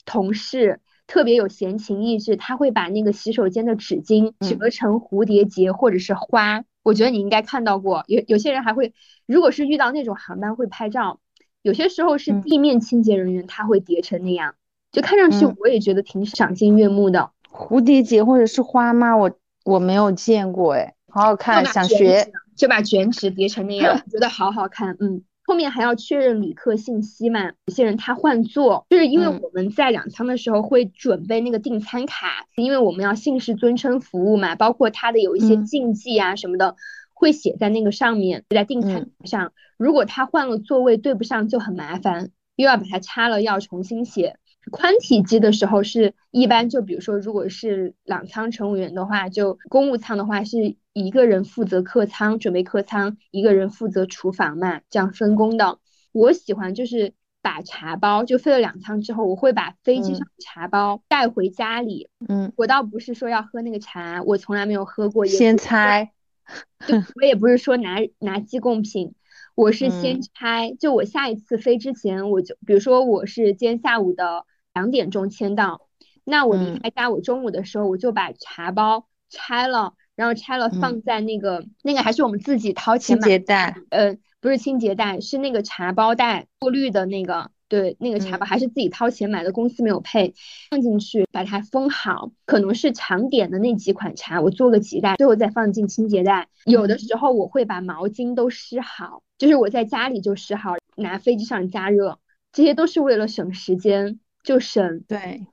A: 同事特别有闲情逸致，他会把那个洗手间的纸巾
B: 嗯
A: 折成蝴蝶结或者是花，我觉得你应该看到过。有有些人还会，如果是遇到那种航班会拍照。有些时候是
B: 嗯
A: 地面清洁人员他会叠成那样，就看上去
B: 嗯
A: 我也觉得挺赏心悦目的。
B: 蝴蝶结或者是花吗？我我没有见过，哎，好好看，想学。
A: 就把卷纸叠成那样，我觉得好好看。嗯，后面还要确认旅客信息嘛，有些人他换座，就是因为
B: 嗯
A: 我们在两舱的时候会准备那个订餐卡，因为我们要姓氏尊称服务嘛，包括他的有一些
B: 嗯
A: 禁忌啊什么的。会写在那个上面，在订餐上。如果他换了座位对不上就很麻烦，又要把它擦了，又要重新写。宽体机的时候是一般就比如说，如果是两舱乘务员的话，就公务舱的话是一个人负责客舱准备客舱，一个人负责厨房嘛，这样分工的。我喜欢就是把茶包就飞了两舱之后，我会把飞机上的茶包带回家里。
B: 嗯，
A: 我倒不是说要喝那个茶，我从来没有喝过，
B: 先
A: 不是说
B: 猜。*laughs*
A: 对，我也不是说拿拿寄贡品，我是先
B: 嗯
A: 拆。就我下一次飞之前，我就比如说我是今天下午的两点钟签到，那我离
B: 嗯
A: 开家，我中午的时候我就把茶包拆了，然后拆了放
B: 嗯
A: 在那个、那个还是我们自己掏钱买的，
B: 洁袋。
A: 呃，不是清洁袋，是那个茶包袋，过滤的那个。对，那个茶包
B: 嗯
A: 还是自己掏钱买的，公司没有配，放进去把它封好，可能是常点的那几款茶，我做个几袋，最后再放进清洁袋。有的
B: 嗯
A: 时候我会把毛巾都湿好，就是我在家里就湿好，拿飞机上加热，这些都是为了省时间，就省
B: 对，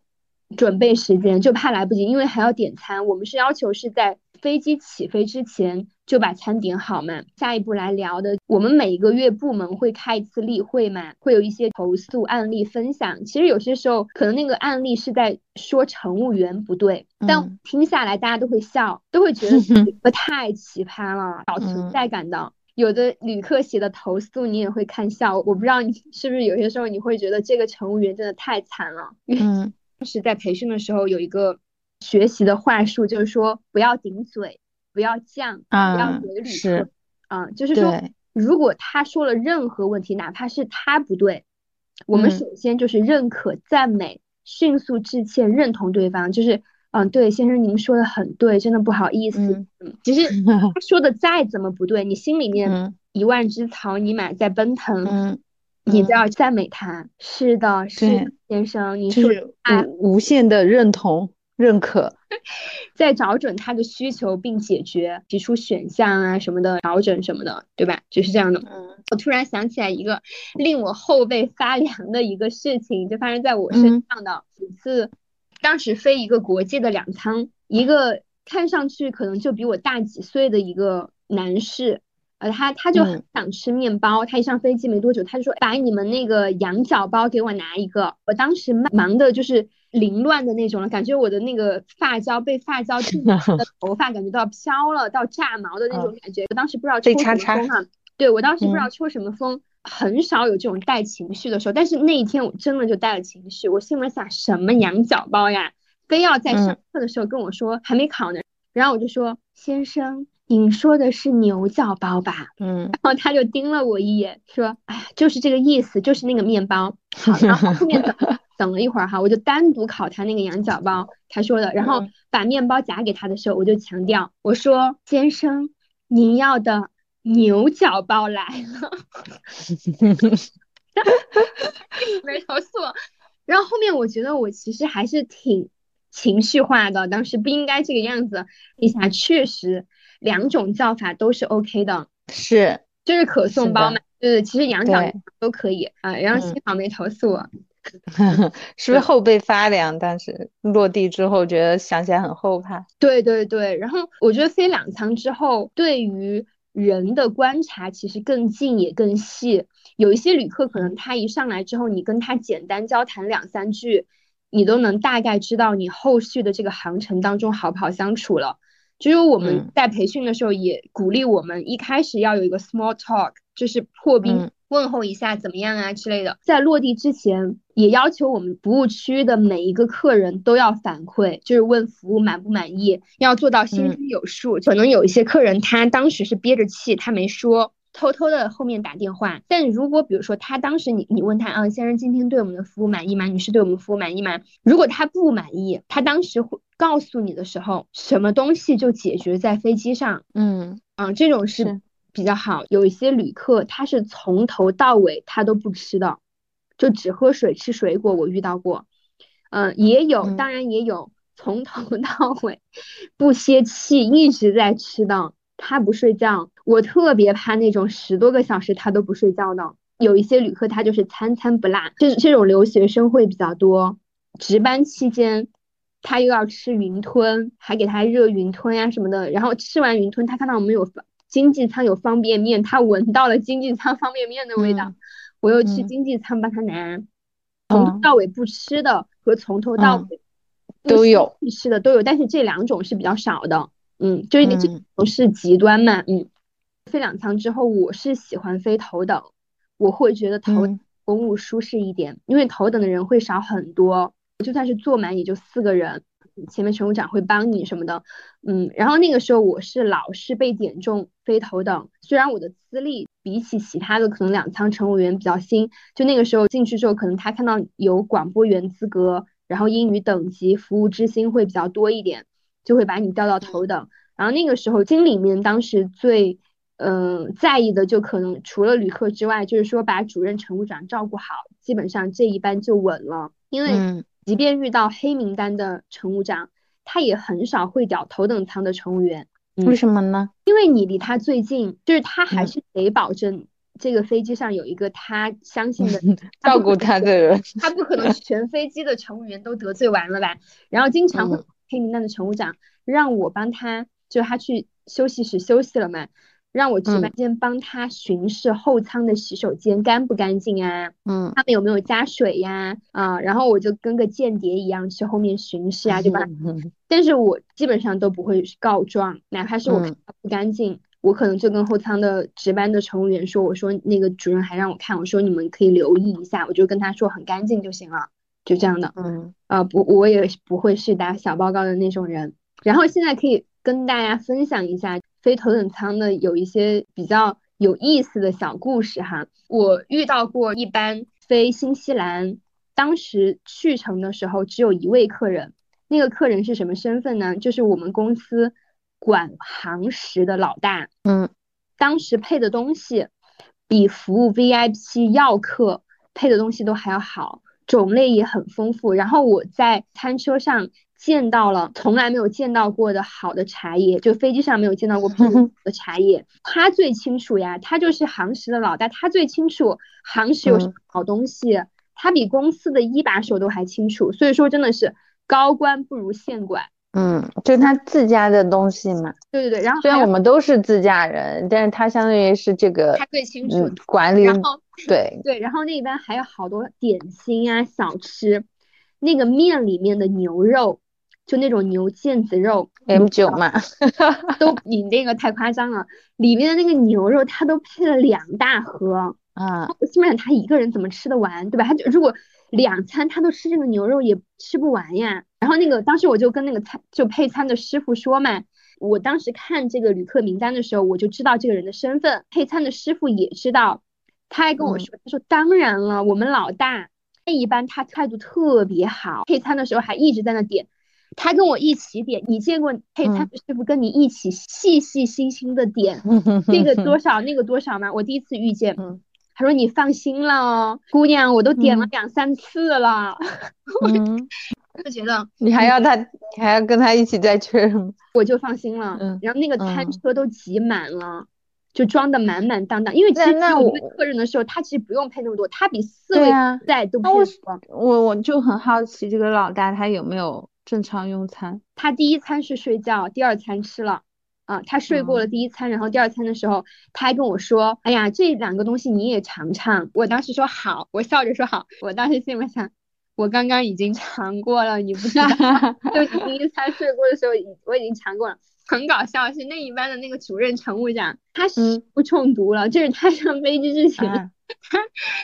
A: 准备时间，就怕来不及，因为还要点餐。我们是要求是在飞机起飞之前就把餐点好嘛。下一步来聊的，我们每个月部门会开一次例会嘛，会有一些投诉案例分享。其实有些时候可能那个案例是在说乘务员不对，但
B: 嗯
A: 听下来大家都会笑，都会觉得 *laughs* 这个太奇葩了，找存
B: 嗯
A: 在感的。有的旅客写的投诉你也会看笑，我不知道你是不是有些时候你会觉得这个乘务员真的太惨了。
B: 嗯。*laughs*
A: 当时在培训的时候有一个学习的话术，就是说不要顶嘴，不要犟，不要
B: 啊
A: 怼旅
B: 是。
A: 客，啊，就是说如果他说了任何问题，哪怕是他不对，我们
B: 嗯。
A: 首先就是认可、赞美，迅速致歉，认同对方，就是嗯，对，先生您说的很对，真的不好意思，
B: 嗯
A: 嗯，其实 *laughs* 他说的再怎么不对，你心里面
B: 嗯
A: 一万只草泥马在奔腾，
B: 嗯，
A: 你都要赞美他。是的，是先生，你
B: 是
A: 啊
B: 无无限的认同认可。*laughs*
A: 再找准他的需求并解决，提出选项啊什么的，调整什么的，对吧？就是这样的。
B: 嗯
A: 我突然想起来一个令我后背发凉的一个事情，就发生在我身
B: 嗯
A: 上的。有一次，当时飞一个国际的两舱，一个看上去可能就比我大几岁的一个男士，呃，他他就很
B: 嗯
A: 想吃面包，他一上飞机没多久，他就说把你们那个羊角包给我拿一个。我当时忙忙的就是凌乱的那种了，感觉我的那个发胶被发胶浸 *laughs* 的头发感觉到飘了，到炸毛的那种感觉。我当时不知道抽什么风啊，对我当时不知道
B: 嗯
A: 抽什么风。很少有这种带情绪的时候，但是那一天我真的就带了情绪。我心里面想，什么羊角包呀，非要在上
B: 嗯
A: 课的时候跟我说还没考呢。然后我就说，先生，您说的是牛角包吧？
B: 嗯
A: 然后他就盯了我一眼，说：“哎，就是这个意思，就是那个面包。”好，然后后面等 *laughs* 等了一会儿哈，我就单独考他那个羊角包，他说的，然后
B: 嗯
A: 把面包夹给他的时候，我就强调，我说：“先生，您要的牛角包来了。*laughs* ”没投诉。然后后面我觉得我其实还是挺情绪化的，当时不应该这个样子。一下确实两种叫法都是 OK 的，
B: 是，
A: 就是可颂包嘛，就是其实羊角都可以啊。然后
B: 嗯
A: 幸好没投诉我。*laughs*
B: 是不是后背发凉？但是落地之后觉得想起来很后怕。
A: 对对对，然后我觉得飞两舱之后，对于人的观察其实更近也更细。有一些旅客可能他一上来之后，你跟他简单交谈两三句，你都能大概知道你后续的这个航程当中好不好相处了。就是我们
B: 嗯
A: 在培训的时候也鼓励我们一开始要有一个 small talk，就是破冰
B: 嗯
A: 问候一下怎么样啊之类的。在落地之前，也要求我们服务区的每一个客人都要反馈，就是问服务满不满意，要做到心
B: 嗯
A: 中有数。可能有一些客人他当时是憋着气，他没说。偷偷的后面打电话，但如果比如说他当时你你问他啊，先生今天对我们的服务满意吗？女士对我们服务满意吗？如果他不满意，他当时会告诉你的时候，什么东西就解决在飞机上，
B: 嗯，
A: 啊，这种是
B: 是
A: 比较好，有一些旅客他是从头到尾他都不吃的，就只喝水吃水果，我遇到过。嗯，也有，当然也有从头到尾不歇气一直在吃的，他不睡觉。我特别怕那种十多个小时他都不睡觉的。有一些旅客他就是餐餐不落，就是这种留学生会比较多。值班期间，他又要吃云吞，还给他热云吞呀什么的。然后吃完云吞，他看到我们有经济舱有方便面，他闻到了经济舱方便面的味道，我又去经济舱帮他拿。从头到尾不吃的和从头到尾
B: 都有
A: 吃的都有，但是这两种是比较少的。嗯，就是这种是极端嘛。嗯，飞两舱之后，我是喜欢飞头等。我会觉得头公务舒适一点，因为头等的人会少很多，就算是坐满也就四个人，前面乘务长会帮你什么的，嗯，然后那个时候我是老是被点中飞头等，虽然我的资历比起其他的可能两舱乘务员比较新，就那个时候进去之后，可能他看到有广播员资格，然后英语等级、服务之星会比较多一点，就会把你调到头等，然后那个时候经理面当时最。嗯，在意的就可能除了旅客之外，就是说把主任乘务长照顾好，基本上这一班就稳了。因为即便遇到黑名单的乘务长，他也很少会屌头等舱的乘务员。
B: 为什么呢？
A: 因为你离他最近，就是他还是得保证这个飞机上有一个他相信的 *laughs*
B: 照顾他的人。*laughs*
A: 他不可能全飞机的乘务员都得罪完了吧？然后经常会黑名单的乘务长让我帮他，就是他去休息室休息了嘛。让我值班间帮他巡视后舱的洗手间干不干净啊？嗯，他们有没有加水呀？啊，然后我就跟个间谍一样去后面巡视啊，对吧？*laughs* 但是我基本上都不会告状，哪怕是我看不干净，我可能就跟后舱的值班的乘务员说，我说那个主任还让我看，我说你们可以留意一下，我就跟他说很干净就行了，就这样的。嗯，啊不，我也不会是打小报告的那种人。然后现在可以跟大家分享一下。飞头等舱的有一些比较有意思的小故事哈，我遇到过一班飞新西兰，当时去程的时候只有一位客人，那个客人是什么身份呢？就是我们公司管航时的老大，嗯，当时配的东西比服务 VIP 要客配的东西都还要好，种类也很丰富，然后我在餐车上。见到了从来没有见到过的好的茶叶，就飞机上没有见到过 *laughs* 的茶叶。他最清楚呀，他就是航时的老大，他最清楚航时有什么好东西，他比公司的一把手都还清楚。所以说真的是高官不如现管。
B: 嗯，就他自家的东西嘛。
A: 对对对，然后
B: 虽然我们都是自家人，但是他相当于是这个
A: 他最清楚
B: 管理。
A: 然后
B: 对
A: 对，然后那边还有好多点心啊小吃，那个面里面的牛肉。就那种牛腱子肉
B: ，M 九嘛，*laughs*
A: 都你那个太夸张了。里面的那个牛肉，他都配了两大盒啊，基本上他一个人怎么吃得完，对吧？他就如果两餐他都吃这个牛肉也吃不完呀。然后那个当时我就跟那个餐就配餐的师傅说嘛，我当时看这个旅客名单的时候，我就知道这个人的身份，配餐的师傅也知道，他还跟我说，他说当然了，我们老大那一般他态度特别好，配餐的时候还一直在那点。他跟我一起点，你见过配餐的师傅跟你一起细细心心的点 *laughs* 这个多少那个多少吗？我第一次遇见。他说你放心了，姑娘，我都点了两三次了。*laughs* *laughs* 我就觉得
B: 你还要他，你还要跟他一起再确认？
A: 我就放心了。然后那个餐车都挤满了，就装的满满当当。因为其实那我客人的时候，他其实不用配那么多，他比四位在都配多。
B: 我我就很好奇，这个老大他有没有？正常用餐，
A: 他第一餐是睡觉，第二餐吃了，啊，他睡过了第一餐，然后第二餐的时候，他还跟我说，哎呀，这两个东西你也尝尝。我当时说好，我笑着说好。我当时心里想，我刚刚已经尝过了，你不知道，*laughs* 就你第一餐睡过的时候，我已经尝过了。很搞笑，是那一班的那个主任乘务长，他食物中毒了，就是他上飞机之前，*laughs* 他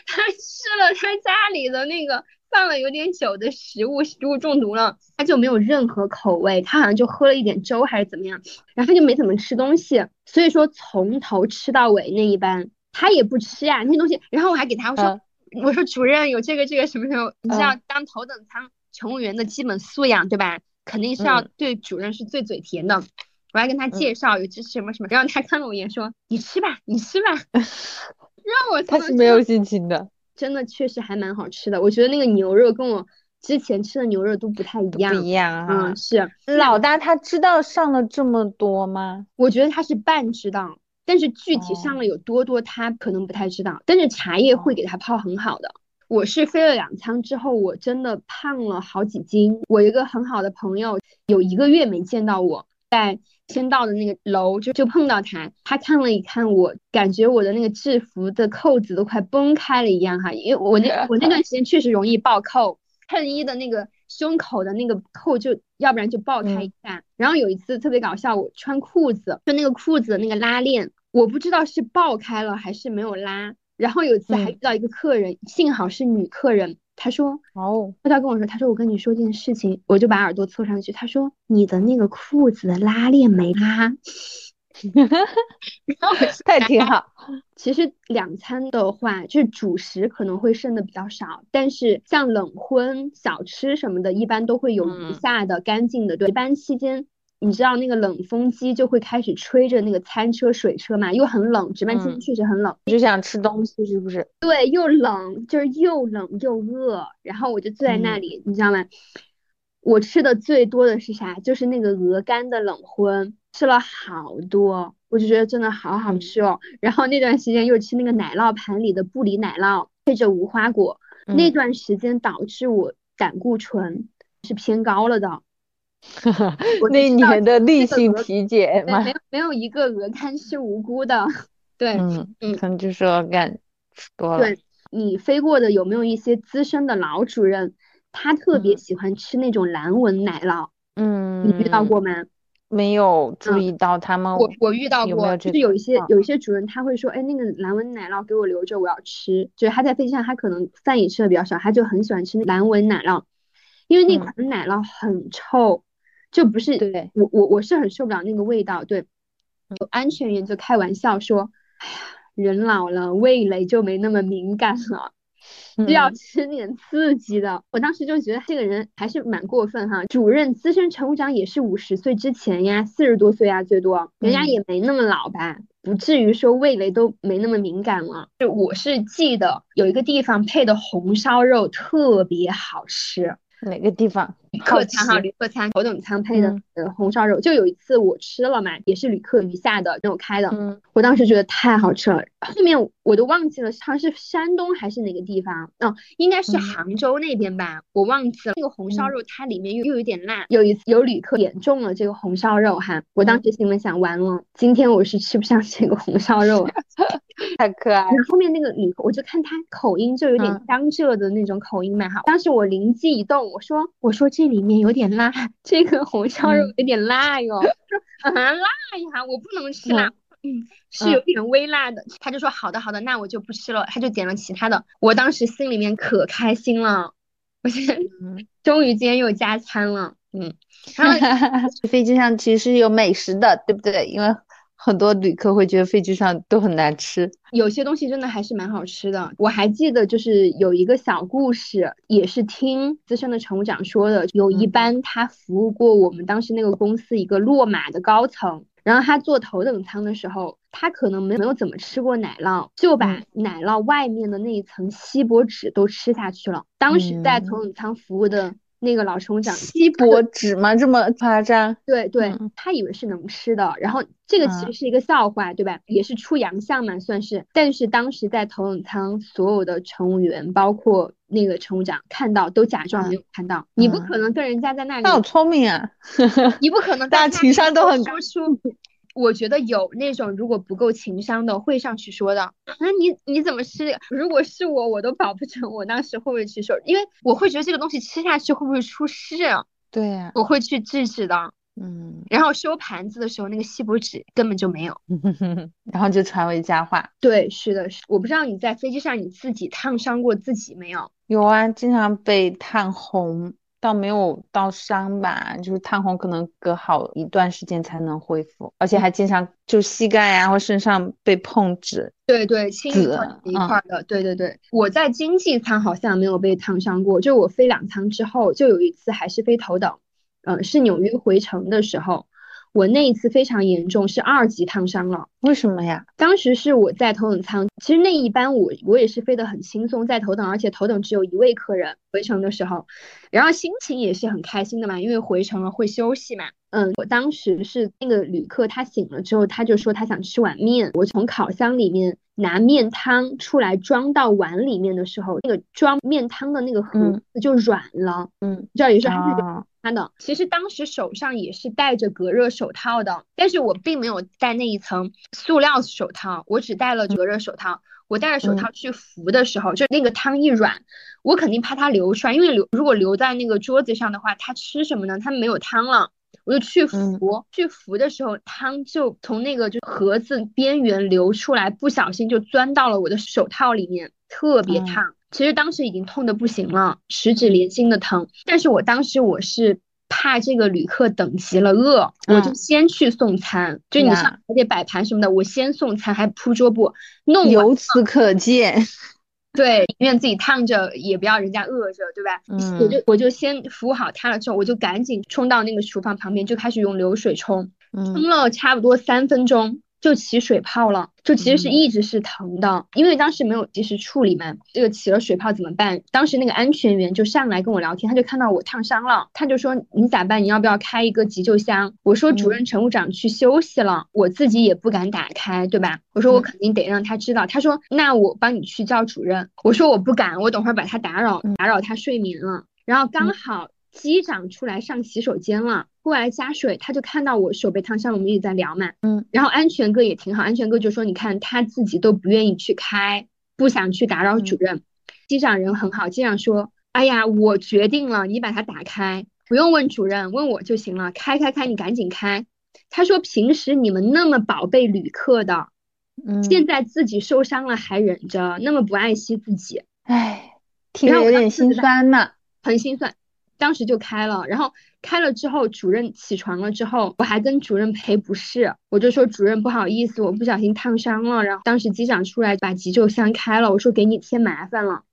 A: 他吃了他家里的那个。放了有点久的食物，食物中毒了，他就没有任何口味，他好像就喝了一点粥还是怎么样，然后他就没怎么吃东西，所以说从头吃到尾那一班他也不吃呀那些东西，然后我还给他我说我说主任有这个这个什么什么，你知道当头等舱乘务员的基本素养对吧？肯定是要对主任是最嘴甜的，我还跟他
B: 嗯
A: 介绍有这什么什么，然后他看了我一眼说：“你吃吧，你吃吧。*laughs* ”让我从
B: 他是没有心情的，
A: 真的确实还蛮好吃的。我觉得那个牛肉跟我之前吃的牛肉都不太一样不。
B: 一样啊
A: 嗯，。是，
B: 老大他知道上了这么多吗？
A: 我觉得他是半知道，但是具体上
B: 哦
A: 了有多多，他可能不太知道。但是茶叶会给他泡很好的。我是飞了两舱之后，我真的胖了好几斤。我一个很好的朋友，有一个月没见到我，在签到的那个楼就就碰到他，他看了一看我，感觉我的那个制服的扣子都快崩开了一样哈，因为我那 *laughs* 我那段时间确实容易爆扣，衬衣的那个胸口的那个扣就要不然就爆开一下。然后有一次特别搞笑，我穿裤子，就那个裤子的那个拉链，我不知道是爆开了还是没有拉。然后有一次还
B: 嗯
A: 遇到一个客人，幸好是女客人，她说。
B: 哦，
A: 他跟我说，他说我跟你说件事情，我就把耳朵凑上去，他说你的那个裤子的拉链没拉，然后我就
B: 他也挺好。*laughs*
A: 其实两餐的话，就是主食可能会剩的比较少，但是像冷荤、小吃什么的，一般都会有余
B: 嗯
A: 下的、干净的。对，一般期间，你知道那个冷风机就会开始吹着那个餐车、水车嘛，又很冷，值班期间
B: 嗯
A: 确实很冷。
B: 就想吃东西是不是？
A: 对，又冷，就是又冷又饿，然后我就坐在那
B: 嗯
A: 里，你知道吗？我吃的最多的是啥？就是那个鹅肝的冷荤，吃了好多，我就觉得真的好好
B: 嗯
A: 吃哦。然后那段时间又吃那个奶酪盘里的布里奶酪，配着无花果，那
B: 嗯
A: 段时间导致我胆固醇是偏高了的。我
B: 那年的例行体检，嘛
A: 没，有没有一个鹅肝是无辜的。对，
B: 嗯，
A: 嗯
B: 可能就是鹅肝吃多了。
A: 对你飞过的有没有一些资深的老主任，他特别
B: 嗯
A: 喜欢吃那种蓝纹奶酪，
B: 嗯，
A: 你遇到过吗？
B: 没有注
A: 嗯
B: 意到他们？
A: 我我遇到过，
B: 有有
A: 就是有一些
B: 啊
A: 有一些主任他会说，哎，那个蓝纹奶酪给我留着，我要吃。就是他在飞机上，他可能饭也吃的比较少，他就很喜欢吃蓝纹奶酪，因为那
B: 嗯
A: 款奶酪很臭，就不是
B: 对，
A: 我我我是很受不了那个味道。对，有安全员就开玩笑说，哎呀，人老了，味蕾就没那么敏感了。就要
B: 嗯
A: 吃点刺激的。我当时就觉得这个人还是蛮过分哈。主任资深乘务长也是五十岁之前呀，四十多岁呀，最多，人家
B: 嗯
A: 也没那么老吧，不至于说味蕾都没那么敏感了。就我是记得有一个地方配的红烧肉特别好吃，
B: 哪个地方？
A: 旅客餐哈，旅客餐头等舱配的
B: 嗯。
A: 呃红烧肉，就有一次我吃了嘛，也是旅客余下的那种开的，
B: 嗯。
A: 我当时觉得太好吃了，后面我都忘记了，好像是山东还是哪个地方，哦，应该是
B: 嗯。
A: 杭州那边吧，我忘记了。那个红烧
B: 嗯。
A: 肉它里面又又有点辣，有一次有旅客点中了这个红烧肉哈，我当
B: 嗯。
A: 时心里面想，完了，今天我是吃不上这个红烧肉了。*laughs*
B: 太可爱
A: 然后后面那个旅客，我就看他口音就有点
B: 嗯。
A: 江浙的那种口音嘛，哈，当时我灵机一动，我说我说这里面有点辣，这个红烧肉
B: 嗯
A: 有点辣哟，他 *laughs* 说啊辣呀，我不能吃辣。嗯，是
B: 嗯
A: 有点微辣的。他就说好的好的，那我就不吃了。他就点了其他的。我当时心里面可开心了，我觉得
B: 嗯 *laughs*
A: 终于今天又加餐了。嗯，然后 *laughs*
B: 飞机上其实有美食的，对不对？因为很多旅客会觉得飞机上都很难吃。
A: 有些东西真的还是蛮好吃的。我还记得就是有一个小故事，也是听资深的乘务长说的。有一
B: 嗯
A: 班他服务过我们当时那个公司一个落马的高层，然后他坐头等舱的时候，他可能没没有怎么吃过奶酪，就把
B: 嗯
A: 奶酪外面的那一层锡箔纸都吃下去了。当时在
B: 嗯
A: 头等舱服务的那个老乘务长，
B: 锡箔纸吗？这么夸张？
A: 对对
B: 嗯，
A: 他以为是能吃的，然后这个其
B: 嗯
A: 实是一个笑话，对吧？也是出洋相嘛，算是。但是当时在头等舱所有的乘务员，包括那个乘务长看到，都假装没有看到。你不
B: 嗯
A: 可能跟人家在那里
B: 他，好聪明啊！
A: 你不可能
B: 大家情商都很
A: 说出。我觉得有那种如果不够情商的会上去说的啊，你你怎么吃这个？如果是我，我都保不准我当时会不会去说，因为我会觉得这个东西吃下去会不会出事，
B: 对呀、
A: 我会去制止的。
B: 嗯，
A: 然后收盘子的时候，那个锡箔纸根本就没有。*laughs*
B: 然后就传为佳话。
A: 对，是的，是。我不知道你在飞机上你自己烫伤过自己没有？
B: 有啊，经常被烫红，倒没有到伤吧，就是烫红可能隔好一段时间才能恢复，而且还经常就膝盖啊或身上被碰纸。
A: 对对，青一
B: 紫
A: 块一
B: 嗯
A: 块儿的，对对对。我在经济舱好像没有被烫伤过，就我飞两舱之后，就有一次还是飞头等，嗯、是纽约回程的时候，我那一次非常严重，是二级烫伤了。
B: 为什么呀？
A: 当时是我在头等舱，其实那一班我我也是飞得很轻松，在头等，而且头等只有一位客人。回程的时候，然后心情也是很开心的嘛，因为回程了会休息嘛。嗯，我当时是那个旅客，他醒了之后，他就说他想吃碗面。我从烤箱里面拿面汤出来装到碗里面的时候，那个装面汤的那个盒子就软了。嗯，知道也是还是他的。其实当时手上也是戴着隔热手套的，但是我并没有戴那一层塑料手套，我只戴了隔热手套。我戴着手套去扶的时候，就那个汤一软，我肯定怕它流出来，因为流如果流在那个桌子上的话，它吃什么呢？它没有汤了。我就去扶，去扶的时候，汤就从那个就盒子边缘流出来，不小心就钻到了我的手套里面，特别烫。其实当时已经痛的不行了，十指连心的疼。但是我当时我是。怕这个旅客等急了饿，我就先去送餐。就你上还得摆盘什么的，我先送餐还铺桌布，弄
B: 由此可见，*laughs*
A: 对，宁愿自己烫着也不要人家饿着，对吧？嗯，我就我就先服务好他了之后，我就赶紧冲到那个厨房旁边，就开始用流水冲，冲了差不多三分钟。就起水泡了，就其实是一直是疼的，因为当时没有及时处理嘛。这个起了水泡怎么办？当时那个安全员就上来跟我聊天，他就看到我烫伤了，他就说你咋办？你要不要开一个急救箱？我说主任乘务长去休息了，我自己也不敢打开，对吧？我说我肯定得让他知道。他说那我帮你去叫主任。我说我不敢，我等会儿把他打扰，打扰他睡眠了。然后刚好机长出来上洗手间了。过来加水，他就看到我手被烫伤，我们一直在聊嘛，嗯，然后安全哥也挺好，安全哥就说，你看他自己都不愿意去开，不想去打扰主任，机长人很好，机长说，哎呀，我决定了，你把它打开，不用问主任，问我就行了，开开开，你赶紧开。他说平时你们那么宝贝旅客的，嗯，现在自己受伤了还忍着，那么不爱惜自己，
B: 哎，听着有点心酸呢，
A: 很心酸。当时就开了，然后开了之后，主任起床了之后，我还跟主任赔不是，我就说主任不好意思，我不小心烫伤了。然后当时机长出来把急救箱开了，我说给你添麻烦了。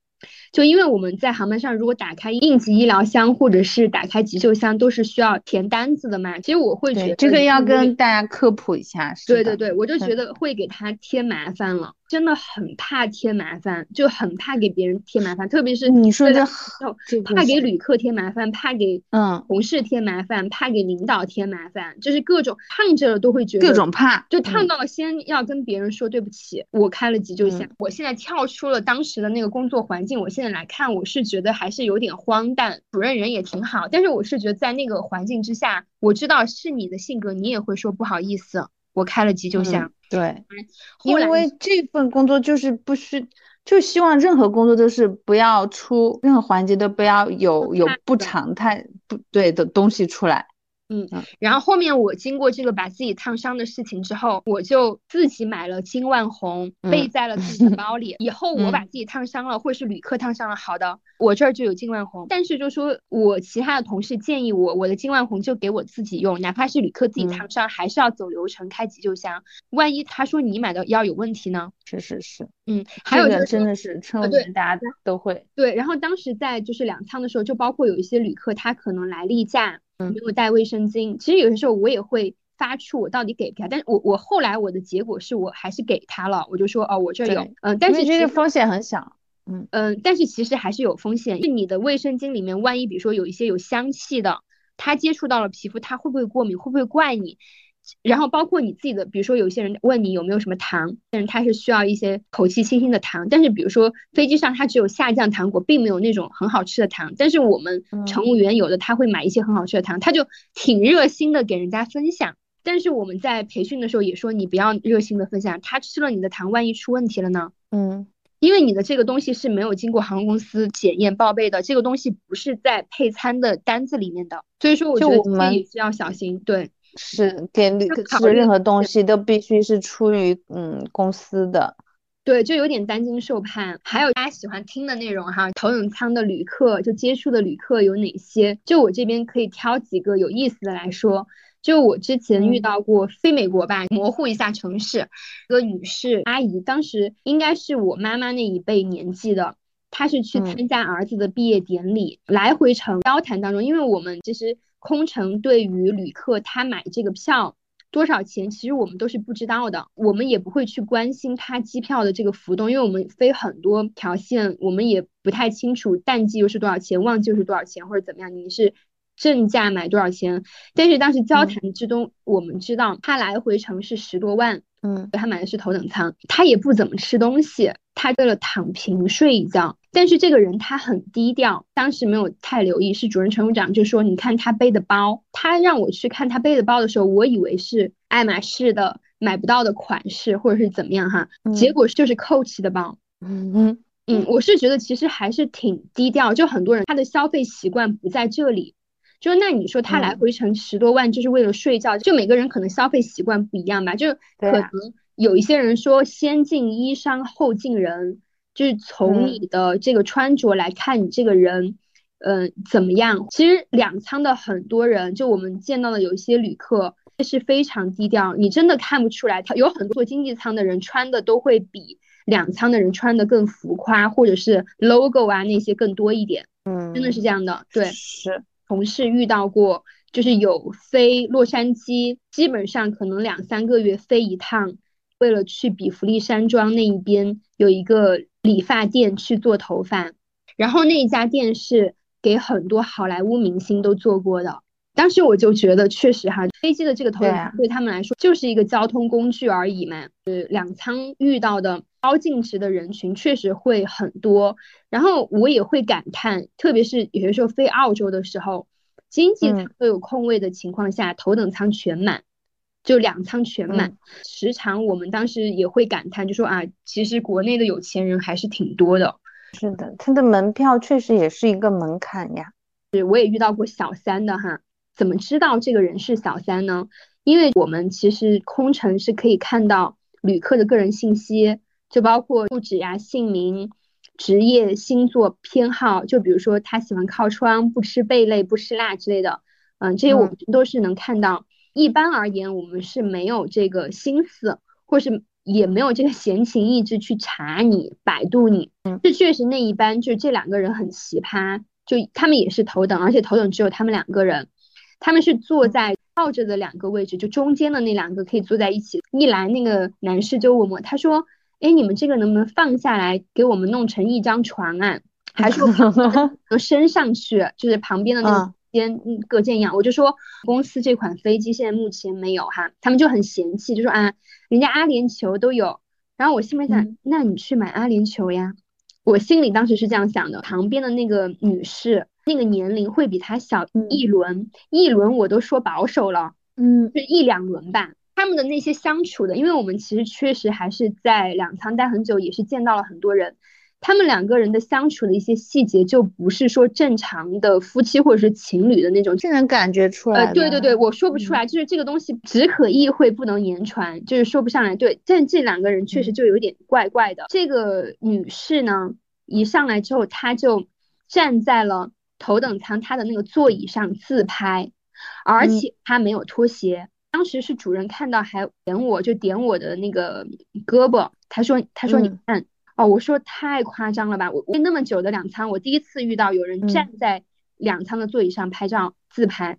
A: 就因为我们在航班上，如果打开应急医疗箱或者是打开急救箱，都是需要填单子的嘛。其实我会觉得
B: 这个要跟大家科普一下。
A: 对对对，我就觉得会给他添麻烦了。真的很怕添麻烦，就很怕给别人添麻烦，特别是
B: 你说的，
A: 怕给旅客添麻烦，怕给嗯同事添麻烦，怕给领导添麻烦，就是各种烫着了都会觉得
B: 各种怕，
A: 就烫到了先要跟别人说对不起，我开了急救箱。我现在跳出了当时的那个工作环境，我现在来看，我是觉得还是有点荒诞。主任人也挺好，但是我是觉得在那个环境之下，我知道是你的性格，你也会说不好意思。我开了急救箱，
B: 对，*laughs* 因为这份工作就是不需，就希望任何工作都是不要出任何环节都不要有有不常态不对的东西出来。
A: 嗯，然后后面我经过这个把自己烫伤的事情之后，我就自己买了金万红，备在了自己的包里。以后我把自己烫伤了，或是旅客烫伤了，好的，我这儿就有金万红。但是就说我其他的同事建议我，我的金万红就给我自己用，哪怕是旅客自己烫伤，还是要走流程开急救箱。万一他说你买的药有问题呢？
B: 是是是，
A: 嗯，还有
B: 真的是乘务员大家都会
A: 对。然后当时在就是两舱的时候，就包括有一些旅客他可能来例假。没有带卫生巾，其实有些时候我也会发出，我到底给不给他？但是我我后来我的结果是我还是给他了，我就说哦，我这有，嗯，但是
B: 这个风险很小，
A: 嗯嗯，但是其实还是有风险，就你的卫生巾里面，万一比如说有一些有香气的，他接触到了皮肤，他会不会过敏？会不会怪你？然后包括你自己的，比如说有些人问你有没有什么糖，但是他是需要一些口气清新的糖。但是比如说飞机上它只有下降糖果，并没有那种很好吃的糖。但是我们乘务员有的他会买一些很好吃的糖，他就挺热心的给人家分享。但是我们在培训的时候也说，你不要热心的分享，他吃了你的糖，万一出问题了呢？嗯，因为你的这个东西是没有经过航空公司检验报备的，这个东西不是在配餐的单子里面的，所以说我觉得自己需要小心。对。
B: 是给旅客吃任何东西都必须是出于嗯公司的，
A: 对，就有点担惊受怕。还有大家喜欢听的内容哈，头等舱的旅客就接触的旅客有哪些？就我这边可以挑几个有意思的来说。就我之前遇到过非美国吧，模糊一下城市，一个女士阿姨，当时应该是我妈妈那一辈年纪的。她是去参加儿子的毕业典礼，来回程交谈当中，因为我们其实空乘对于旅客他买这个票多少钱，其实我们都是不知道的，我们也不会去关心他机票的这个浮动，因为我们飞很多条线，我们也不太清楚淡季又是多少钱，旺季又是多少钱，或者怎么样，你是。正价买多少钱？但是当时交谈之中，我们知道他来回程是十多万，
B: 嗯，
A: 他买的是头等舱，他也不怎么吃东西，他为了躺平睡一觉。但是这个人他很低调，当时没有太留意，是主任乘务长就说：“你看他背的包。”他让我去看他背的包的时候，我以为是爱马仕的买不到的款式，或者是怎么样哈，结果就是 Coach 的包。
B: 嗯嗯
A: 嗯，我是觉得其实还是挺低调，就很多人他的消费习惯不在这里。就那你说他来回程十多万就是为了睡觉，就每个人可能消费习惯不一样吧，就可能有一些人说先敬衣裳后敬人，就是从你的这个穿着来看你这个人，嗯怎么样？其实两舱的很多人，就我们见到的有一些旅客是非常低调，你真的看不出来，他有很多经济舱的人穿的都会比两舱的人穿的更浮夸，或者是 logo 啊那些更多一点，
B: 嗯，
A: 真的是这样的，对，
B: 是。
A: 同事遇到过，就是有飞洛杉矶，基本上可能两三个月飞一趟，为了去比弗利山庄那一边有一个理发店去做头发，然后那一家店是给很多好莱坞明星都做过的。当时我就觉得，确实哈，飞机的这个头等对他们来说就是一个交通工具而已嘛。呃，两舱遇到的高净值的人群确实会很多，然后我也会感叹，特别是有些时候飞澳洲的时候，经济舱都有空位的情况下，头等舱全满，就两舱全满。时常我们当时也会感叹，就说啊，其实国内的有钱人还是挺多的。
B: 是的，他的门票确实也是一个门槛呀。
A: 是，我也遇到过小三的哈。怎么知道这个人是小三呢？因为我们其实空乘是可以看到旅客的个人信息，就包括住址呀、姓名、职业、星座、偏好，就比如说他喜欢靠窗、不吃贝类、不吃辣之类的，嗯，这些我们都是能看到。一般而言，我们是没有这个心思，或是也没有这个闲情逸致去查你、百度你。这确实那一般，就是这两个人很奇葩，就他们也是头等，而且头等只有他们两个人。他们是坐在靠着的两个位置，就中间的那两个可以坐在一起。一来那个男士就问我，他说：“哎，你们这个能不能放下来，给我们弄成一张床啊？还是能升上去？就是旁边的那个间隔间一样。”我就说公司这款飞机现在目前没有哈，他们就很嫌弃，就说啊，人家阿联酋都有。然后我心里想，那你去买阿联酋呀。我心里当时是这样想的。旁边的那个女士。那个年龄会比他小一轮，一轮我都说保守了，
B: 嗯，
A: 是一两轮吧。他们的那些相处的，因为我们其实确实还是在两舱待很久，也是见到了很多人。他们两个人的相处的一些细节，就不是说正常的夫妻或者是情侣的那种，
B: 就能感觉出来。
A: 呃，对对对，我说不出来，就是这个东西只可意会不能言传，就是说不上来。对，但这两个人确实就有点怪怪的。这个女士呢，一上来之后，她就站在了。头等舱她的那个座椅上自拍，而且她没有脱鞋。当时是主任看到还点我，就点我的那个胳膊。他说：“他说你看哦。”我说：“太夸张了吧！我飞那么久的两舱，我第一次遇到有人站在两舱的座椅上拍照自拍，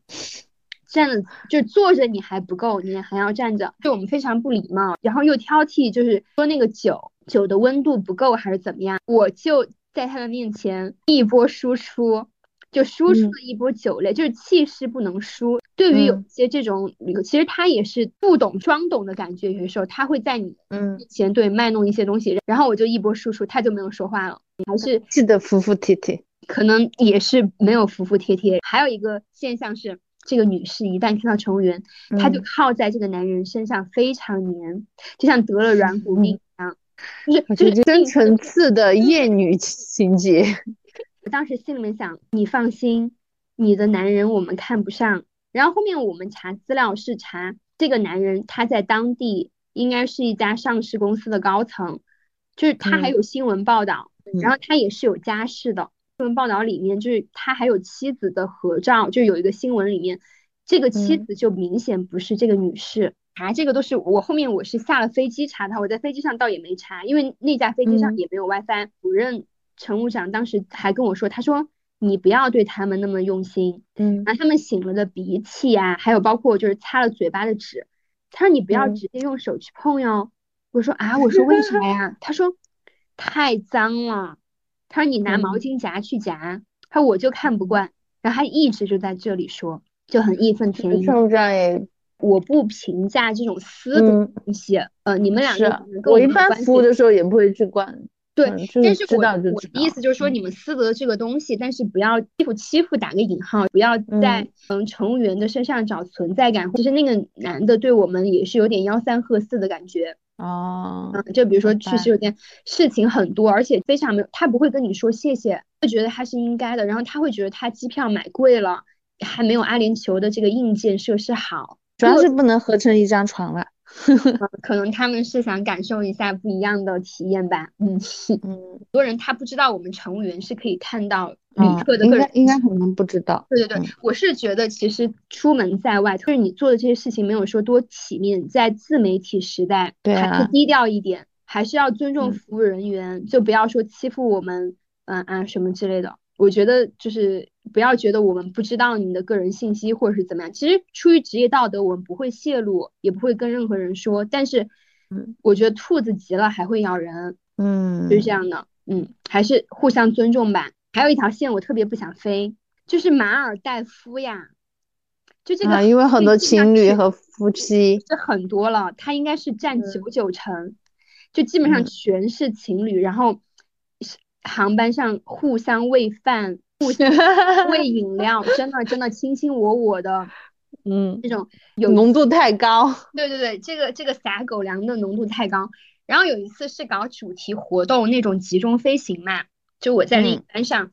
A: 站了就坐着你还不够，你还要站着，对我们非常不礼貌，然后又挑剔，就是说那个酒酒的温度不够还是怎么样？我就在他的面前一波输出。”就输出了一波酒类，就是气势不能输。对于有些这种其实他也是不懂装懂的感觉，有的时候他会在你面前对卖弄一些东西，然后我就一波输出，他就没有说话了，还是
B: 记得服服帖帖，
A: 可能也是没有服服帖帖。还有一个现象是，这个女士一旦听到乘务员，她就靠在这个男人身上非常黏，就像得了软骨病一样，就是就是
B: 深层次的厌女情节。*laughs*
A: 我当时心里面想，你放心，你的男人我们看不上。然后后面我们查资料是查这个男人他在当地应该是一家上市公司的高层，就是他还有新闻报道，然后他也是有家室的。新闻报道里面就是他还有妻子的合照，就有一个新闻里面，这个妻子就明显不是这个女士。查这个都是我后面我是下了飞机查他，我在飞机上倒也没查，因为那架飞机上也没有 WiFi。主任。乘务长当时还跟我说：“他说你不要对他们那么用心。
B: 嗯
A: 然后他们擤了的鼻涕呀、还有包括就是擦了嘴巴的纸，他说你不要
B: 嗯
A: 直接用手去碰哟。我说啊，我说为啥呀？他说太脏了。他说你拿毛
B: 嗯
A: 巾夹去夹。他说我就看不惯，然后他一直就在这里说，就很义愤填膺。我不评价这种私的
B: 嗯
A: 东西，呃，你们两个
B: 我一般服务的时候也不会去管，
A: 对
B: 嗯，
A: 但是我我的意思就是说，
B: 嗯
A: 你们私德这个东西，但是不要欺负欺负打个引号，不要在嗯乘务员的身上找存在感。其实那个男的对我们也是有点吆三喝四的感觉，
B: 哦，
A: 嗯，就比如说
B: 明白
A: 确实有点事情很多，而且非常没有，他不会跟你说谢谢，会觉得他是应该的，然后他会觉得他机票买贵了，还没有阿联酋的这个硬件设施好。
B: 主要是不能合成一张床了。
A: 可能他们是想感受一下不一样的体验吧，嗯，
B: 嗯，
A: 很多人他不知道我们乘务员是可以看到
B: 啊
A: 旅客的个人
B: 应该应该
A: 信息
B: 很多人不知道。
A: 对对对
B: 嗯，
A: 我是觉得其实出门在外，就是你做的这些事情没有说多体面，在自媒体时代，
B: 对啊
A: 还是低调一点，还是要尊重
B: 嗯
A: 服务人员，就不要说欺负我们，嗯啊什么之类的。我觉得就是不要觉得我们不知道你的个人信息或者是怎么样，其实出于职业道德，我们不会泄露，也不会跟任何人说。但是
B: 嗯，
A: 我觉得兔子急了还会咬人，
B: 嗯，
A: 就是这样的，嗯，还是互相尊重吧。还有一条线我特别不想飞，就是马尔代夫呀，就这个
B: 啊，因为很多情侣和夫妻，
A: 是很多了，它应该是占
B: 嗯
A: 九九成，就基本上
B: 嗯
A: 全是情侣，然后是航班上互相喂饭、互相 *laughs* 喂饮料，真的真的卿卿我我的 *laughs*
B: 嗯，
A: 这种有
B: 浓度太高。*laughs*
A: 对对对，这个这个撒狗粮的浓度太高。然后有一次是搞主题活动那种集中飞行嘛，就我在那班上，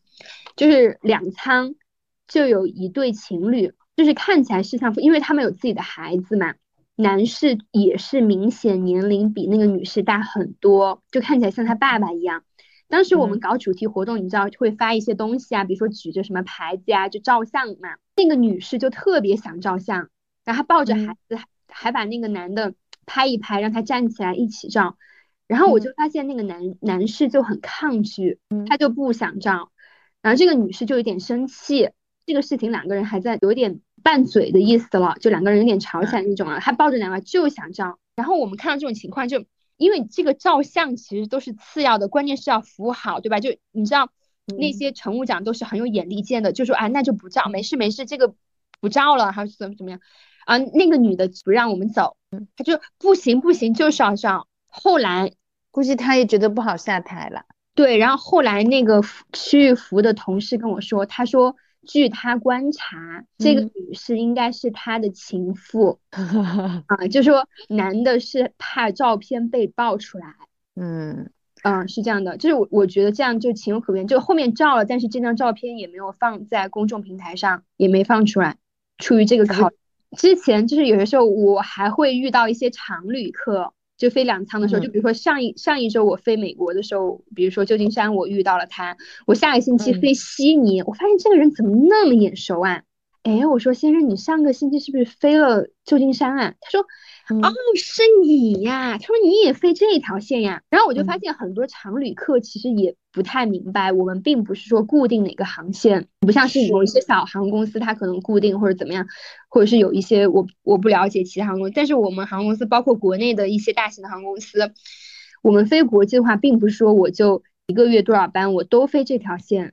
A: 就是两舱就有一对情侣，就是看起来是像，因为他们有自己的孩子嘛，男士也是明显年龄比那个女士大很多，就看起来像他爸爸一样。当时我们
B: 嗯
A: 搞主题活动，你知道会发一些东西啊，比如说举着什么牌子啊、就照相嘛。那个女士就特别想照相，然后她抱着
B: 嗯
A: 孩子，还还把那个男的拍一拍，让他站起来一起照。然后我就发现那个男男士就很抗拒，
B: 嗯
A: 他就不想照，然后这个女士就有点生气。这个事情两个人还在有点拌嘴的意思了，就两个人有点吵起来那种了。他抱着两个就想照，然后我们看到这种情况就，因为这个照相其实都是次要的，关键是要服务好，对吧？就你知道那
B: 嗯
A: 些乘务长都是很有眼力见的，就说啊那就不照，没事没事，这个不照了，还是怎么怎么样啊？那个女的不让我们走，她就不行不行，就是要照。后来
B: 估计她也觉得不好下台了。
A: 对，然后后来那个区域服务的同事跟我说，他说据他观察，这个
B: 嗯
A: 女士应该是他的情妇 *laughs* 啊，就说男的是怕照片被爆出来。*laughs*
B: 嗯，
A: 嗯，是这样的，就是我我觉得这样就情有可原。就后面照了，但是这张照片也没有放在公众平台上，也没放出来。出于这个考，之前就是有的时候我还会遇到一些常旅客，就飞两舱的时候，
B: 嗯
A: 就比如说上一上一周我飞美国的时候，比如说旧金山我遇到了他，我下个星期
B: 嗯
A: 飞悉尼，我发现这个人怎么那么眼熟啊？哎，我说先生，你上个星期是不是飞了旧金山啊？他说。
B: 嗯
A: 哦，是你呀！他说你也飞这条线呀。然后我就发
B: 嗯
A: 现很多常旅客其实也不太明白，我们并不是说固定哪个航线，不像是有一些小航空公司，它可能固定或者怎么样，或者是有一些我我不了解其他航空但是我们航空公司包括国内的一些大型的航空公司，我们飞国际的话，并不是说我就一个月多少班我都飞这条线，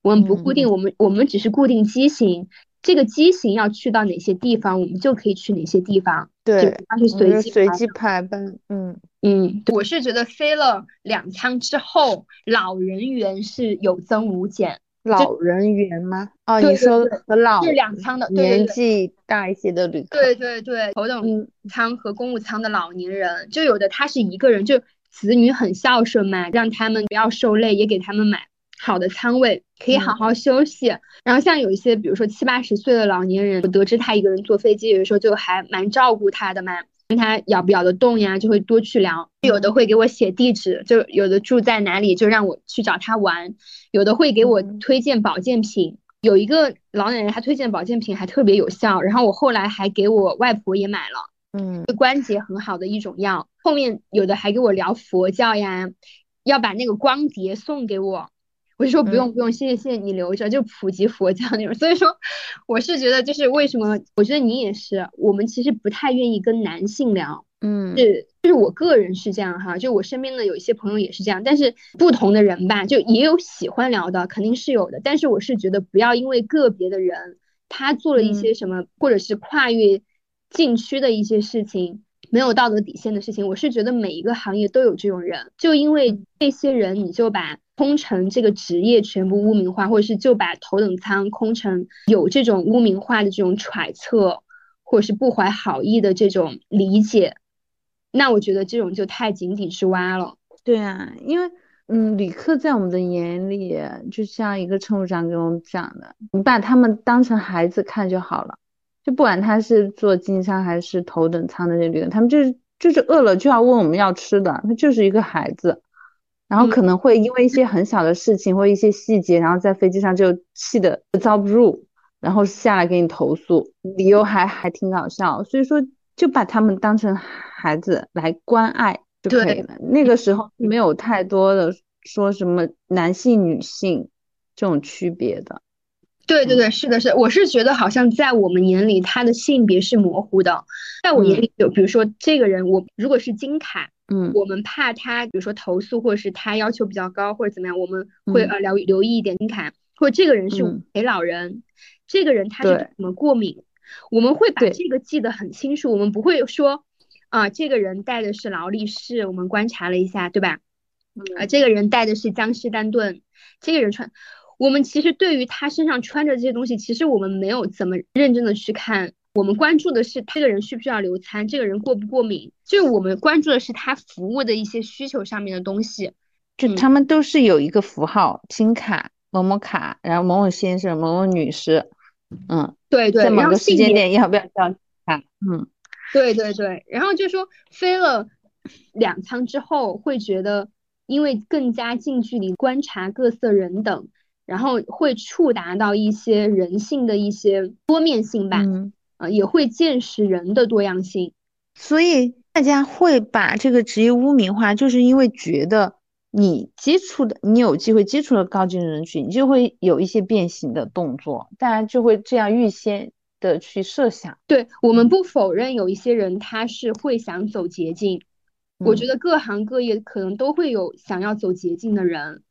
A: 我们不固定，我们我们只是固定机型。这个机型要去到哪些地方，我们就可以去哪些地方。
B: 对，
A: 它是随机
B: 随机排班。嗯
A: 嗯，我是觉得飞了两舱之后，老人员是有增无减。
B: 老人员吗？哦，你说
A: 对
B: 和老
A: 是两舱的，对对
B: 年纪大一些的旅客。
A: 对对对，头等
B: 嗯
A: 舱和公务舱的老年人，就有的他是一个人，就子女很孝顺嘛，让他们不要受累，也给他们买好的舱位，可以好
B: 嗯
A: 好休息。然后像有一些，比如说七八十岁的老年人，我得知他一个人坐飞机，有的时候就还蛮照顾他的嘛。问他咬不咬得动呀，就会多去聊。有的会给我写地址，就有的住在哪里，就让我去找他玩。有的会给我
B: 嗯
A: 推荐保健品。有一个老奶奶，她推荐保健品还特别有效，然后我后来还给我外婆也买了。
B: 嗯
A: 对关节很好的一种药。后面有的还给我聊佛教呀，要把那个光碟送给我。我不是说不用不用，谢谢谢谢你留着，就普及佛教那种。所以说，我是觉得就是为什么，我觉得你也是，我们其实不太愿意跟男性聊，
B: 嗯，
A: 是就是我个人是这样哈，就我身边的有一些朋友也是这样，但是不同的人吧，就也有喜欢聊的，肯定是有的，但是我是觉得不要因为个别的人他做了一些什么，或者是跨越禁区的一些事情。没有道德底线的事情，我是觉得每一个行业都有这种人，就因为这些人，你就把空乘这个职业全部污名化，或者是就把头等舱空乘有这种污名化的这种揣测，或者是不怀好意的这种理解，那我觉得这种就太井底之蛙了。
B: 对啊，因为嗯，旅客在我们的眼里，就像一个乘务长给我们讲的，你把他们当成孩子看就好了。就不管他是坐经济舱还是头等舱的那旅客，他们就是就是饿了就要问我们要吃的，他就是一个孩子，然后可能会因为一些很小的事情或一些细节，然后在飞机上就气得遭不住，然后下来给你投诉，理由还还挺搞笑，所以说就把他们当成孩子来关爱就可以了。那个时候没有太多的说什么男性女性这种区别的。
A: 对对对，是的，是，我是觉得好像在我们眼里，他的性别是模糊的。在我眼里，就比如说这个人，我如果是金卡，
B: 嗯，
A: 我们怕他，比如说投诉，或者是他要求比较高，或者怎么样，我们会呃留留意一点金卡，或者这个人是陪老人，这个人他是怎么过敏，我们会把这个记得很清楚，我们不会说啊，这个人带的是劳力士，我们观察了一下，对吧？啊，这个人带的是江诗丹顿，这个人穿。我们其实对于他身上穿着这些东西，其实我们没有怎么认真的去看。我们关注的是这个人需不需要留餐，这个人过不过敏，就我们关注的是他服务的一些需求上面的东西。
B: 就他们都是有一个符号，金卡某某卡，然后某某先生、某某女士，嗯，
A: 对对，
B: 在某个时间点要不要叫卡？嗯，
A: 对对对，然后就说飞了两舱之后，会觉得因为更加近距离观察各色人等。然后会触达到一些人性的一些多面性吧，
B: 嗯，
A: 呃，也会见识人的多样性，
B: 所以大家会把这个职业污名化，就是因为觉得你接触的，你有机会接触了高精人群，你就会有一些变形的动作，大家就会这样预先的去设想。
A: 对我们不否认有一些人他是会想走捷径，我觉得各行各业可能都会有想要走捷径的人，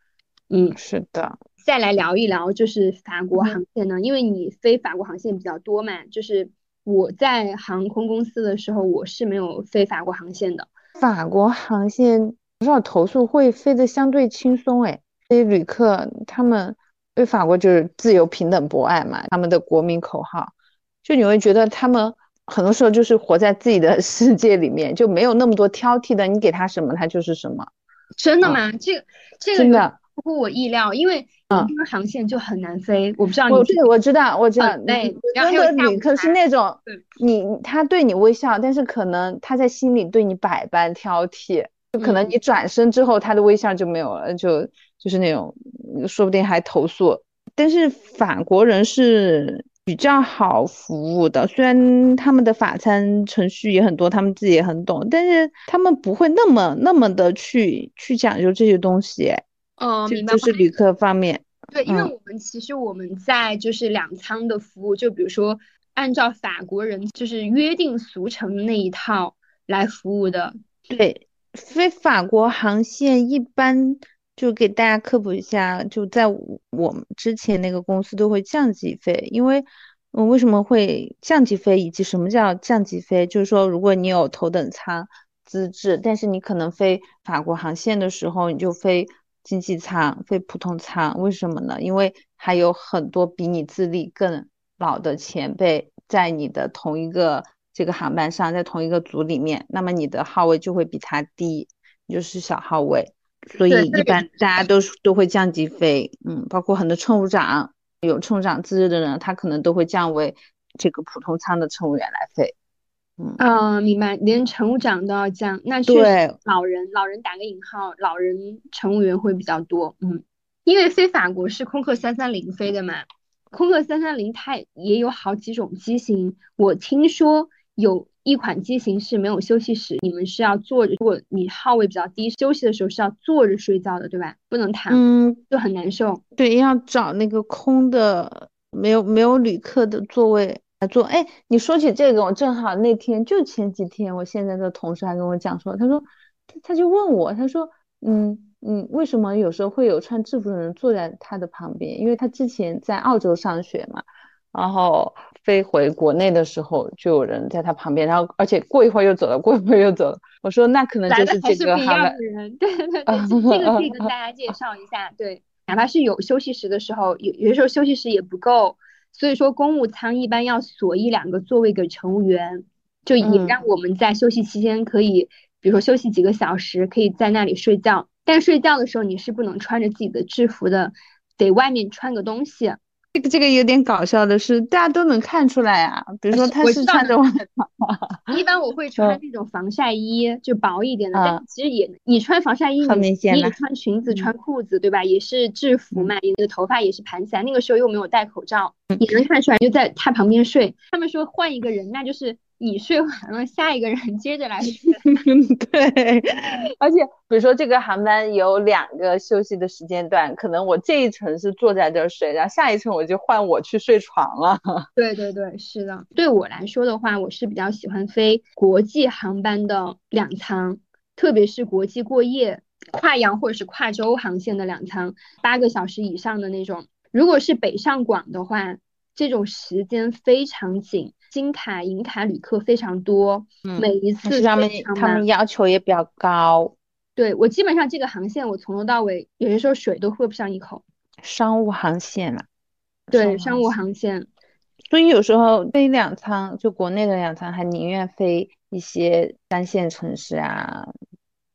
A: 嗯，
B: 是的。
A: 再来聊一聊，就是法国航线呢，因为你飞法国航线比较多嘛，就是我在航空公司的时候，我是没有飞法国航线的。
B: 法国航线不知道投诉会飞得相对轻松哎，这些旅客他们对法国就是自由、平等、博爱嘛，他们的国民口号，就你会觉得他们很多时候就是活在自己的 *laughs* 世界里面，就没有那么多挑剔的，你给他什么他就是什么。
A: 真的吗？这个这个
B: 真的。
A: 出乎我意料，因为嗯，这个航线就很难飞。我不知道你，
B: 我我知道，我知道。
A: 对，
B: 然后还有旅客是那种，你他对你微笑，但是可能他在心里对你百般挑剔。就可能你转身之后，他的微笑就没有了，就就是那种，说不定还投诉。但是法国人是比较好服务的，虽然他们的法餐程序也很多，他们自己也很懂，但是他们不会那么那么的去去讲究这些东西。
A: 哦，明白。
B: 就是旅客方面，
A: 对，因为我们其实我们在就是两舱的服务，就比如说按照法国人就是约定俗成的那一套来服务的。
B: 对，飞法国航线一般就给大家科普一下，就在我们之前那个公司都会降级飞，因为我为什么会降级飞，以及什么叫降级飞，就是说如果你有头等舱资质，但是你可能飞法国航线的时候，你就飞。经济舱、非普通舱，为什么呢？因为还有很多比你资历更老的前辈在你的同一个这个航班上，在同一个组里面，那么你的号位就会比他低，你就是小号位，所以一般大家都都会降级飞，嗯，包括很多乘务长，有乘务长资质的人，他可能都会降为这个普通舱的乘务员来飞。
A: 嗯，明白，连乘务长都要降，那确实老人，老人打个引号，老人乘务员会比较多。嗯，因为飞法国是空客三三零飞的嘛，空客三三零它也有好几种机型，我听说有一款机型是没有休息室，你们是要坐着。如果你号位比较低，休息的时候是要坐着睡觉的，对吧？不能躺，
B: 嗯，
A: 就很难受。
B: 对，要找那个空的，没有没有旅客的座位来做。哎，你说起这个，我正好那天就前几天，我现在的同事还跟我讲说，他说他他就问我，他说，嗯嗯，为什么有时候会有穿制服的人坐在他的旁边？因为他之前在澳洲上学嘛。然后飞回国内的时候，就有人在他旁边，然后而且过一会儿又走了，过一会儿又走了。我说那可能就是这个航班。
A: 对对 *laughs* 对，这个可以跟大家介绍一下。对，哪怕是有休息时的时候，有有的时候休息时也不够，所以说公务舱一般要锁一两个座位给乘务员，就也让我们在休息期间可以，比如说休息几个小时，可以在那里睡觉。但睡觉的时候你是不能穿着自己的制服的，得外面穿个东西。
B: 这个这个有点搞笑的是，大家都能看出来啊。比如说他是穿着外套，
A: 一般我会 *laughs* 穿那种防晒衣，就薄一点的。但其实也，你穿防晒衣，你你也穿裙子、穿裤子，对吧？也是制服嘛，你的头发也是盘起来。那个时候又没有戴口罩，也能看出来，就在他旁边睡。他们说换一个人，那就是。你睡完了，下一个人接着来睡。*laughs*
B: 对，*laughs* 而且比如说这个航班有两个休息的时间段，可能我这一层是坐在这儿睡，然后下一层我就换我去睡床了。*laughs*
A: 对对对，是的。对我来说的话，我是比较喜欢飞国际航班的两舱，特别是国际过夜、跨洋或者是跨洲航线的两舱，八个小时以上的那种。如果是北上广的话，这种时间非常紧。金卡、银卡旅客非常多，每一次
B: 他们他们要求也比较高。
A: 对我基本上这个航线，我从头到尾有些时候水都喝不上一口。
B: 商务航线了，
A: 对商务航线，
B: 所以有时候飞两舱，就国内的两舱，还宁愿飞一些三线城市啊。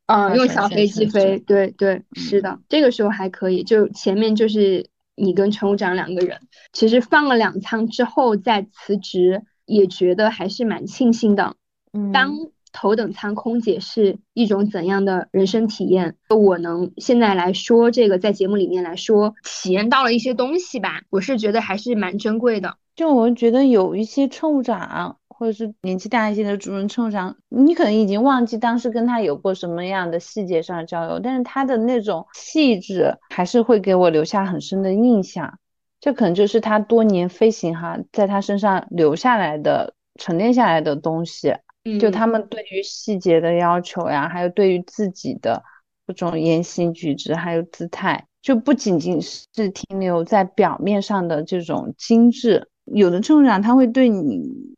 A: 啊，用小飞机飞，对对，是的，这个时候还可以，就前面就是你跟乘务长两个人，其实放了两舱之后再辞职。也觉得还是蛮庆幸的。嗯，当头等舱空姐是一种怎样的人生体验？我能现在来说这个，在节目里面来说，体验到了一些东西吧。我是觉得还是蛮珍贵的。
B: 就我觉得有一些乘务长，或者是年纪大一些的主任乘务长，你可能已经忘记当时跟他有过什么样的细节上的交流，但是他的那种气质还是会给我留下很深的印象。这可能就是他多年飞行哈，在他身上留下来的、沉淀下来的东西。嗯，就他们对于细节的要求呀，还有对于自己的这种言行举止，还有姿态，就不仅仅是停留在表面上的这种精致。有的乘务长他会对你，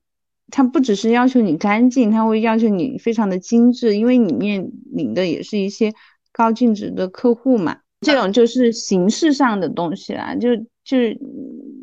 B: 他不只是要求你干净，他会要求你非常的精致，因为你面临的也是一些高净值的客户嘛。这种就是形式上的东西啦，就。就是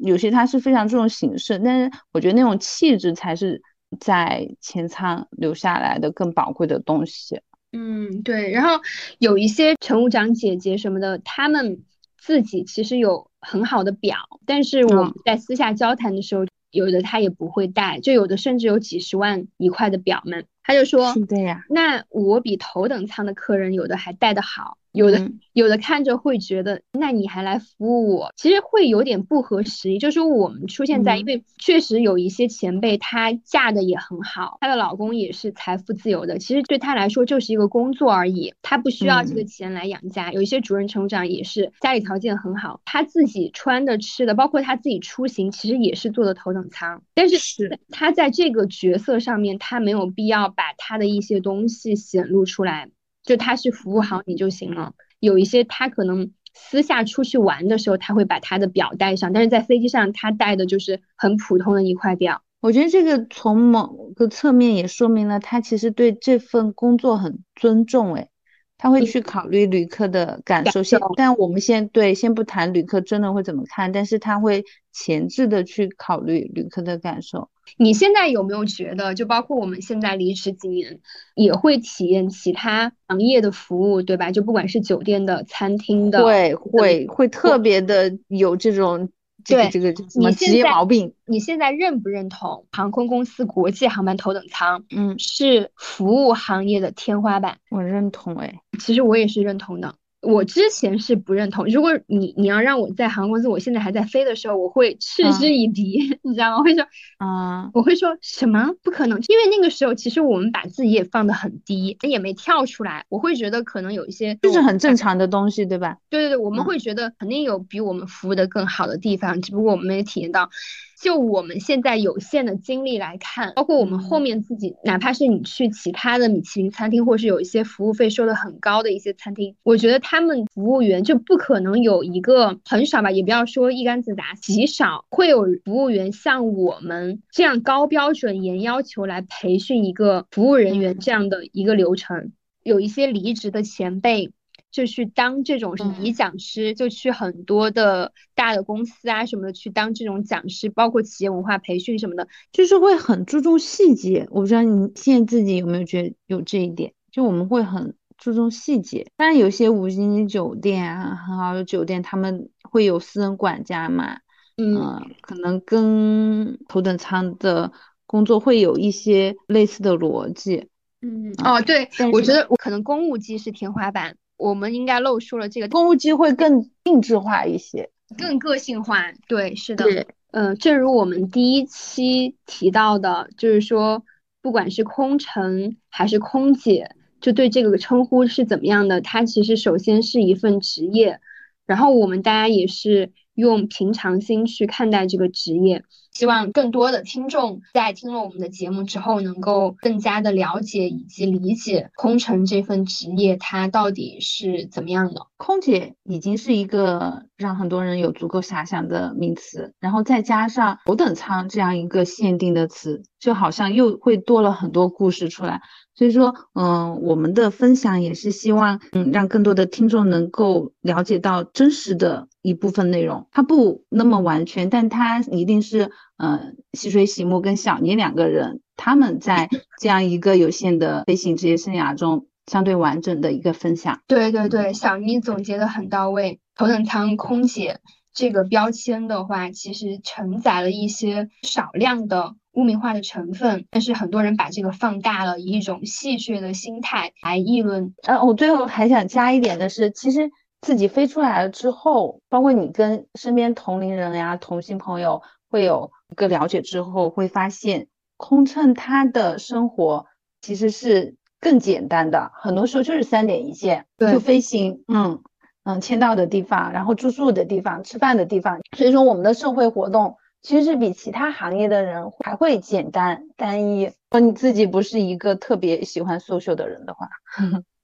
B: 有些他是非常注重形式，但是我觉得那种气质才是在前舱留下来的更宝贵的东西。
A: 嗯，对。然后有一些乘务长姐姐什么的，他们自己其实有很好的表，但是我们在私下交谈的时候，有的他也不会带，就有的甚至有几十万一块的表们，他就说：“
B: 是的呀，
A: 那我比头等舱的客人有的还带的好。”有的有的看着会觉得，那你还来服务我，其实会有点不合时宜。就是我们出现在，因为确实有一些前辈，她嫁的也很好，她的老公也是财富自由的，其实对她来说就是一个工作而已，她不需要这个钱来养家。有一些主任成长也是家里条件很好，她自己穿的吃的，包括她自己出行，其实也是坐的头等舱。但是是她在这个角色上面，她没有必要把她的一些东西显露出来。就他去服务好你就行了。有一些他可能私下出去玩的时候，他会把他的表带上，但是在飞机上他带的就是很普通的一块表。
B: 我觉得这个从某个侧面也说明了他其实对这份工作很尊重。诶，他会去考虑旅客的感受。先，但我们先对先不谈旅客真的会怎么看，但是他会前置的去考虑旅客的感受。
A: 你现在有没有觉得，就包括我们现在离职几年，也会体验其他行业的服务，对吧？就不管是酒店的、餐厅的，
B: 会会会特别的有这种这个这个什么职业毛病？
A: 你现在认不认同航空公司国际航班头等舱，
B: 嗯，
A: 是服务行业的天花板？
B: 我认同，哎，
A: 其实我也是认同的。我之前是不认同。如果你你要让我在航空公司，我现在还在飞的时候，我会嗤之以鼻，*laughs* 你知道吗？我会说，
B: 啊，
A: 我会说什么不可能？因为那个时候其实我们把自己也放得很低，也没跳出来。我会觉得可能有一些
B: 就是很正常的东西，对吧？
A: 对对对，我们
B: 嗯
A: 会觉得肯定有比我们服务的更好的地方，只不过我们没体验到。就我们现在有限的精力来看，包括我们后面自己，哪怕是你去其他的米其林餐厅，或是有一些服务费收的很高的一些餐厅，我觉得他们服务员就不可能有一个很少吧，也不要说一竿子打死，极少会有服务员像我们这样高标准、严要求来培训一个服务人员这样的一个流程。有一些离职的前辈。就去当这种
B: 嗯
A: 礼仪讲师，就去很多的大的公司啊什么的去当这种讲师，包括企业文化培训什么的。
B: 就是会很注重细节。我不知道你现在自己有没有觉得有这一点，就我们会很注重细节。当然，有些五星级酒店啊，很好的酒店，他们会有私人管家嘛，
A: 嗯，
B: 呃，可能跟头等舱的工作会有一些类似的逻辑。
A: 嗯，哦，对我觉得我可能公务机是天花板，我们应该漏说了这个
B: 公务机会更定制化一些。
A: 更个性化。对，是的。
B: 对，
A: 嗯，正如我们第一期提到的，就是说，不管是空乘还是空姐，就对这个称呼是怎么样的，它其实首先是一份职业，然后我们大家也是用平常心去看待这个职业。希望更多的听众在听了我们的节目之后，能够更加的了解以及理解空乘这份职业它到底是怎么样的。
B: 空姐已经是一个让很多人有足够遐想的名词，然后再加上头等舱这样一个限定的词，就好像又会多了很多故事出来。所以说，嗯，我们的分享也是希望，嗯，让更多的听众能够了解到真实的一部分内容。它不那么完全，但它一定是，呃，溪水洗木跟小妮两个人他们在这样一个有限的飞行职业生涯中相对完整的一个分享。
A: 对对对，小妮总结的很到位。头等舱空姐这个标签的话，其实承载了一些少量的污名化的成分，但是很多人把这个放大了，以一种戏谑的心态来议论。
B: 呃，我最后还想加一点的是，其实自己飞出来了之后，包括你跟身边同龄人呀、同性朋友会有一个了解之后，会发现空乘他的生活其实是更简单的，很多时候就是三点一线，
A: 对
B: 就飞行，嗯嗯，签到的地方，然后住宿的地方，吃饭的地方，所以说我们的社会活动。其实是比其他行业的人还会简单单一。如果你自己不是一个特别喜欢 social 的人的话，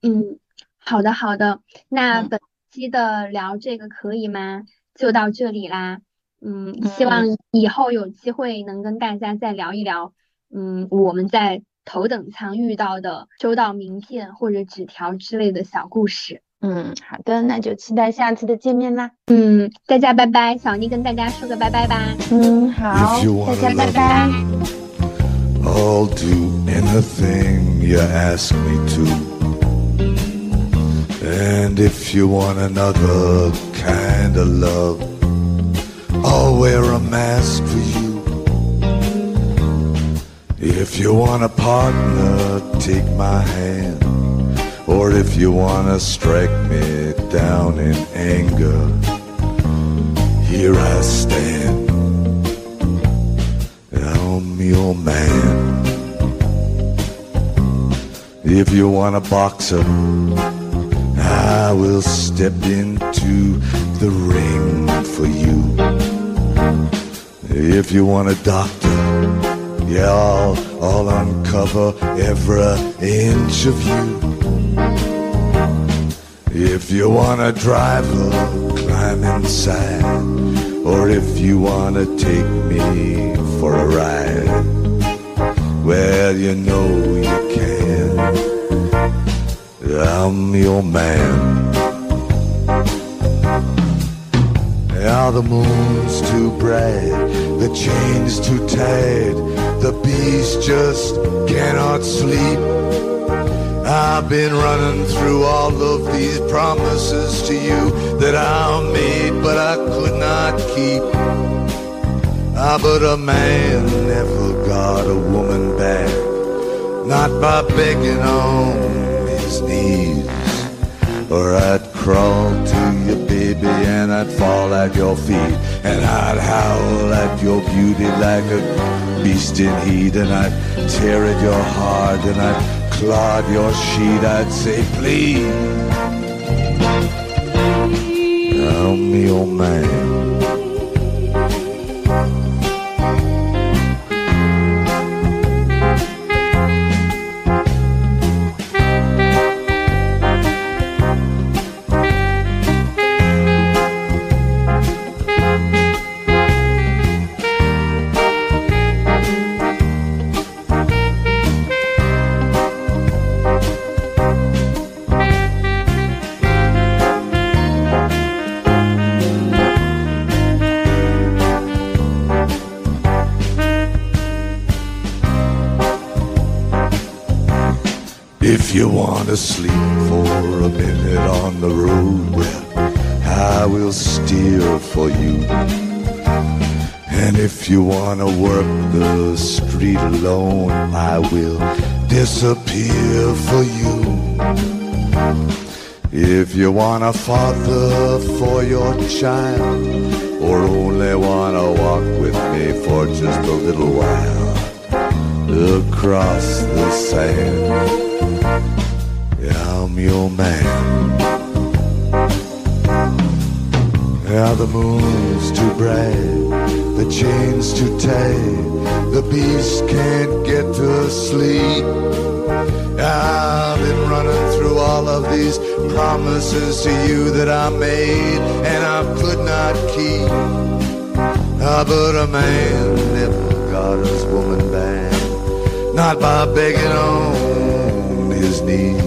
A: 嗯，好的好的，那
B: 嗯
A: 本期的聊这个可以吗？就到这里啦。嗯，希望以后有机会能跟大家再聊一聊，嗯，我们在头等舱遇到的收到名片或者纸条之类的小故事。
B: 嗯，好的，那就期待下次的见面啦。
A: 嗯，大家拜拜，小妮跟大家说个拜拜吧。
B: 嗯，好大家拜拜。
D: I'll do anything you ask me to. And if you want another kind of love, I'll wear a mask for you. If you want a partner, take my hand. Or if you want to strike me down in anger, here I stand. I'm your man. If you want a boxer, I will step into the ring for you. If you want a doctor, yeah, I'll, I'll uncover every inch of you. If you want a driver, climb inside. Or if you want to take me for a ride, well, you know you. I'm your man. Now the moon's too bright, the chain's too tight, the beast just cannot sleep. I've been running through all of these promises to you that I made, but I could not keep. Ah, but a man never got a woman back, not by begging on knees, or I'd crawl to you, baby, and I'd fall at your feet. And I'd howl at your beauty like a beast in heat. And I'd tear at your heart, and I'd clod your sheet. I'd say, please, help me, old man. If you wanna work the street alone, I will disappear for you. If you want a father for your child, or only wanna walk with me for just a little while across the sand. I'm your man. Yeah, the moon's too bright, the chain's too tight, the beast can't get to sleep. I've been running through all of these promises to you that I made and I could not keep. Ah, but a man never got his woman back, not by begging on his knees.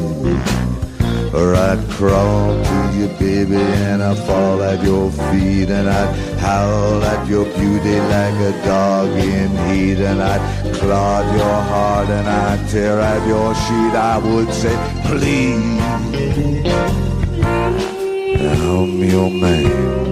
D: Or I'd crawl to you, baby, and I'd fall at your feet, and I'd howl at your beauty like a dog in heat, and I'd clod your heart, and I'd tear at your sheet. I would say, please, I'm your man.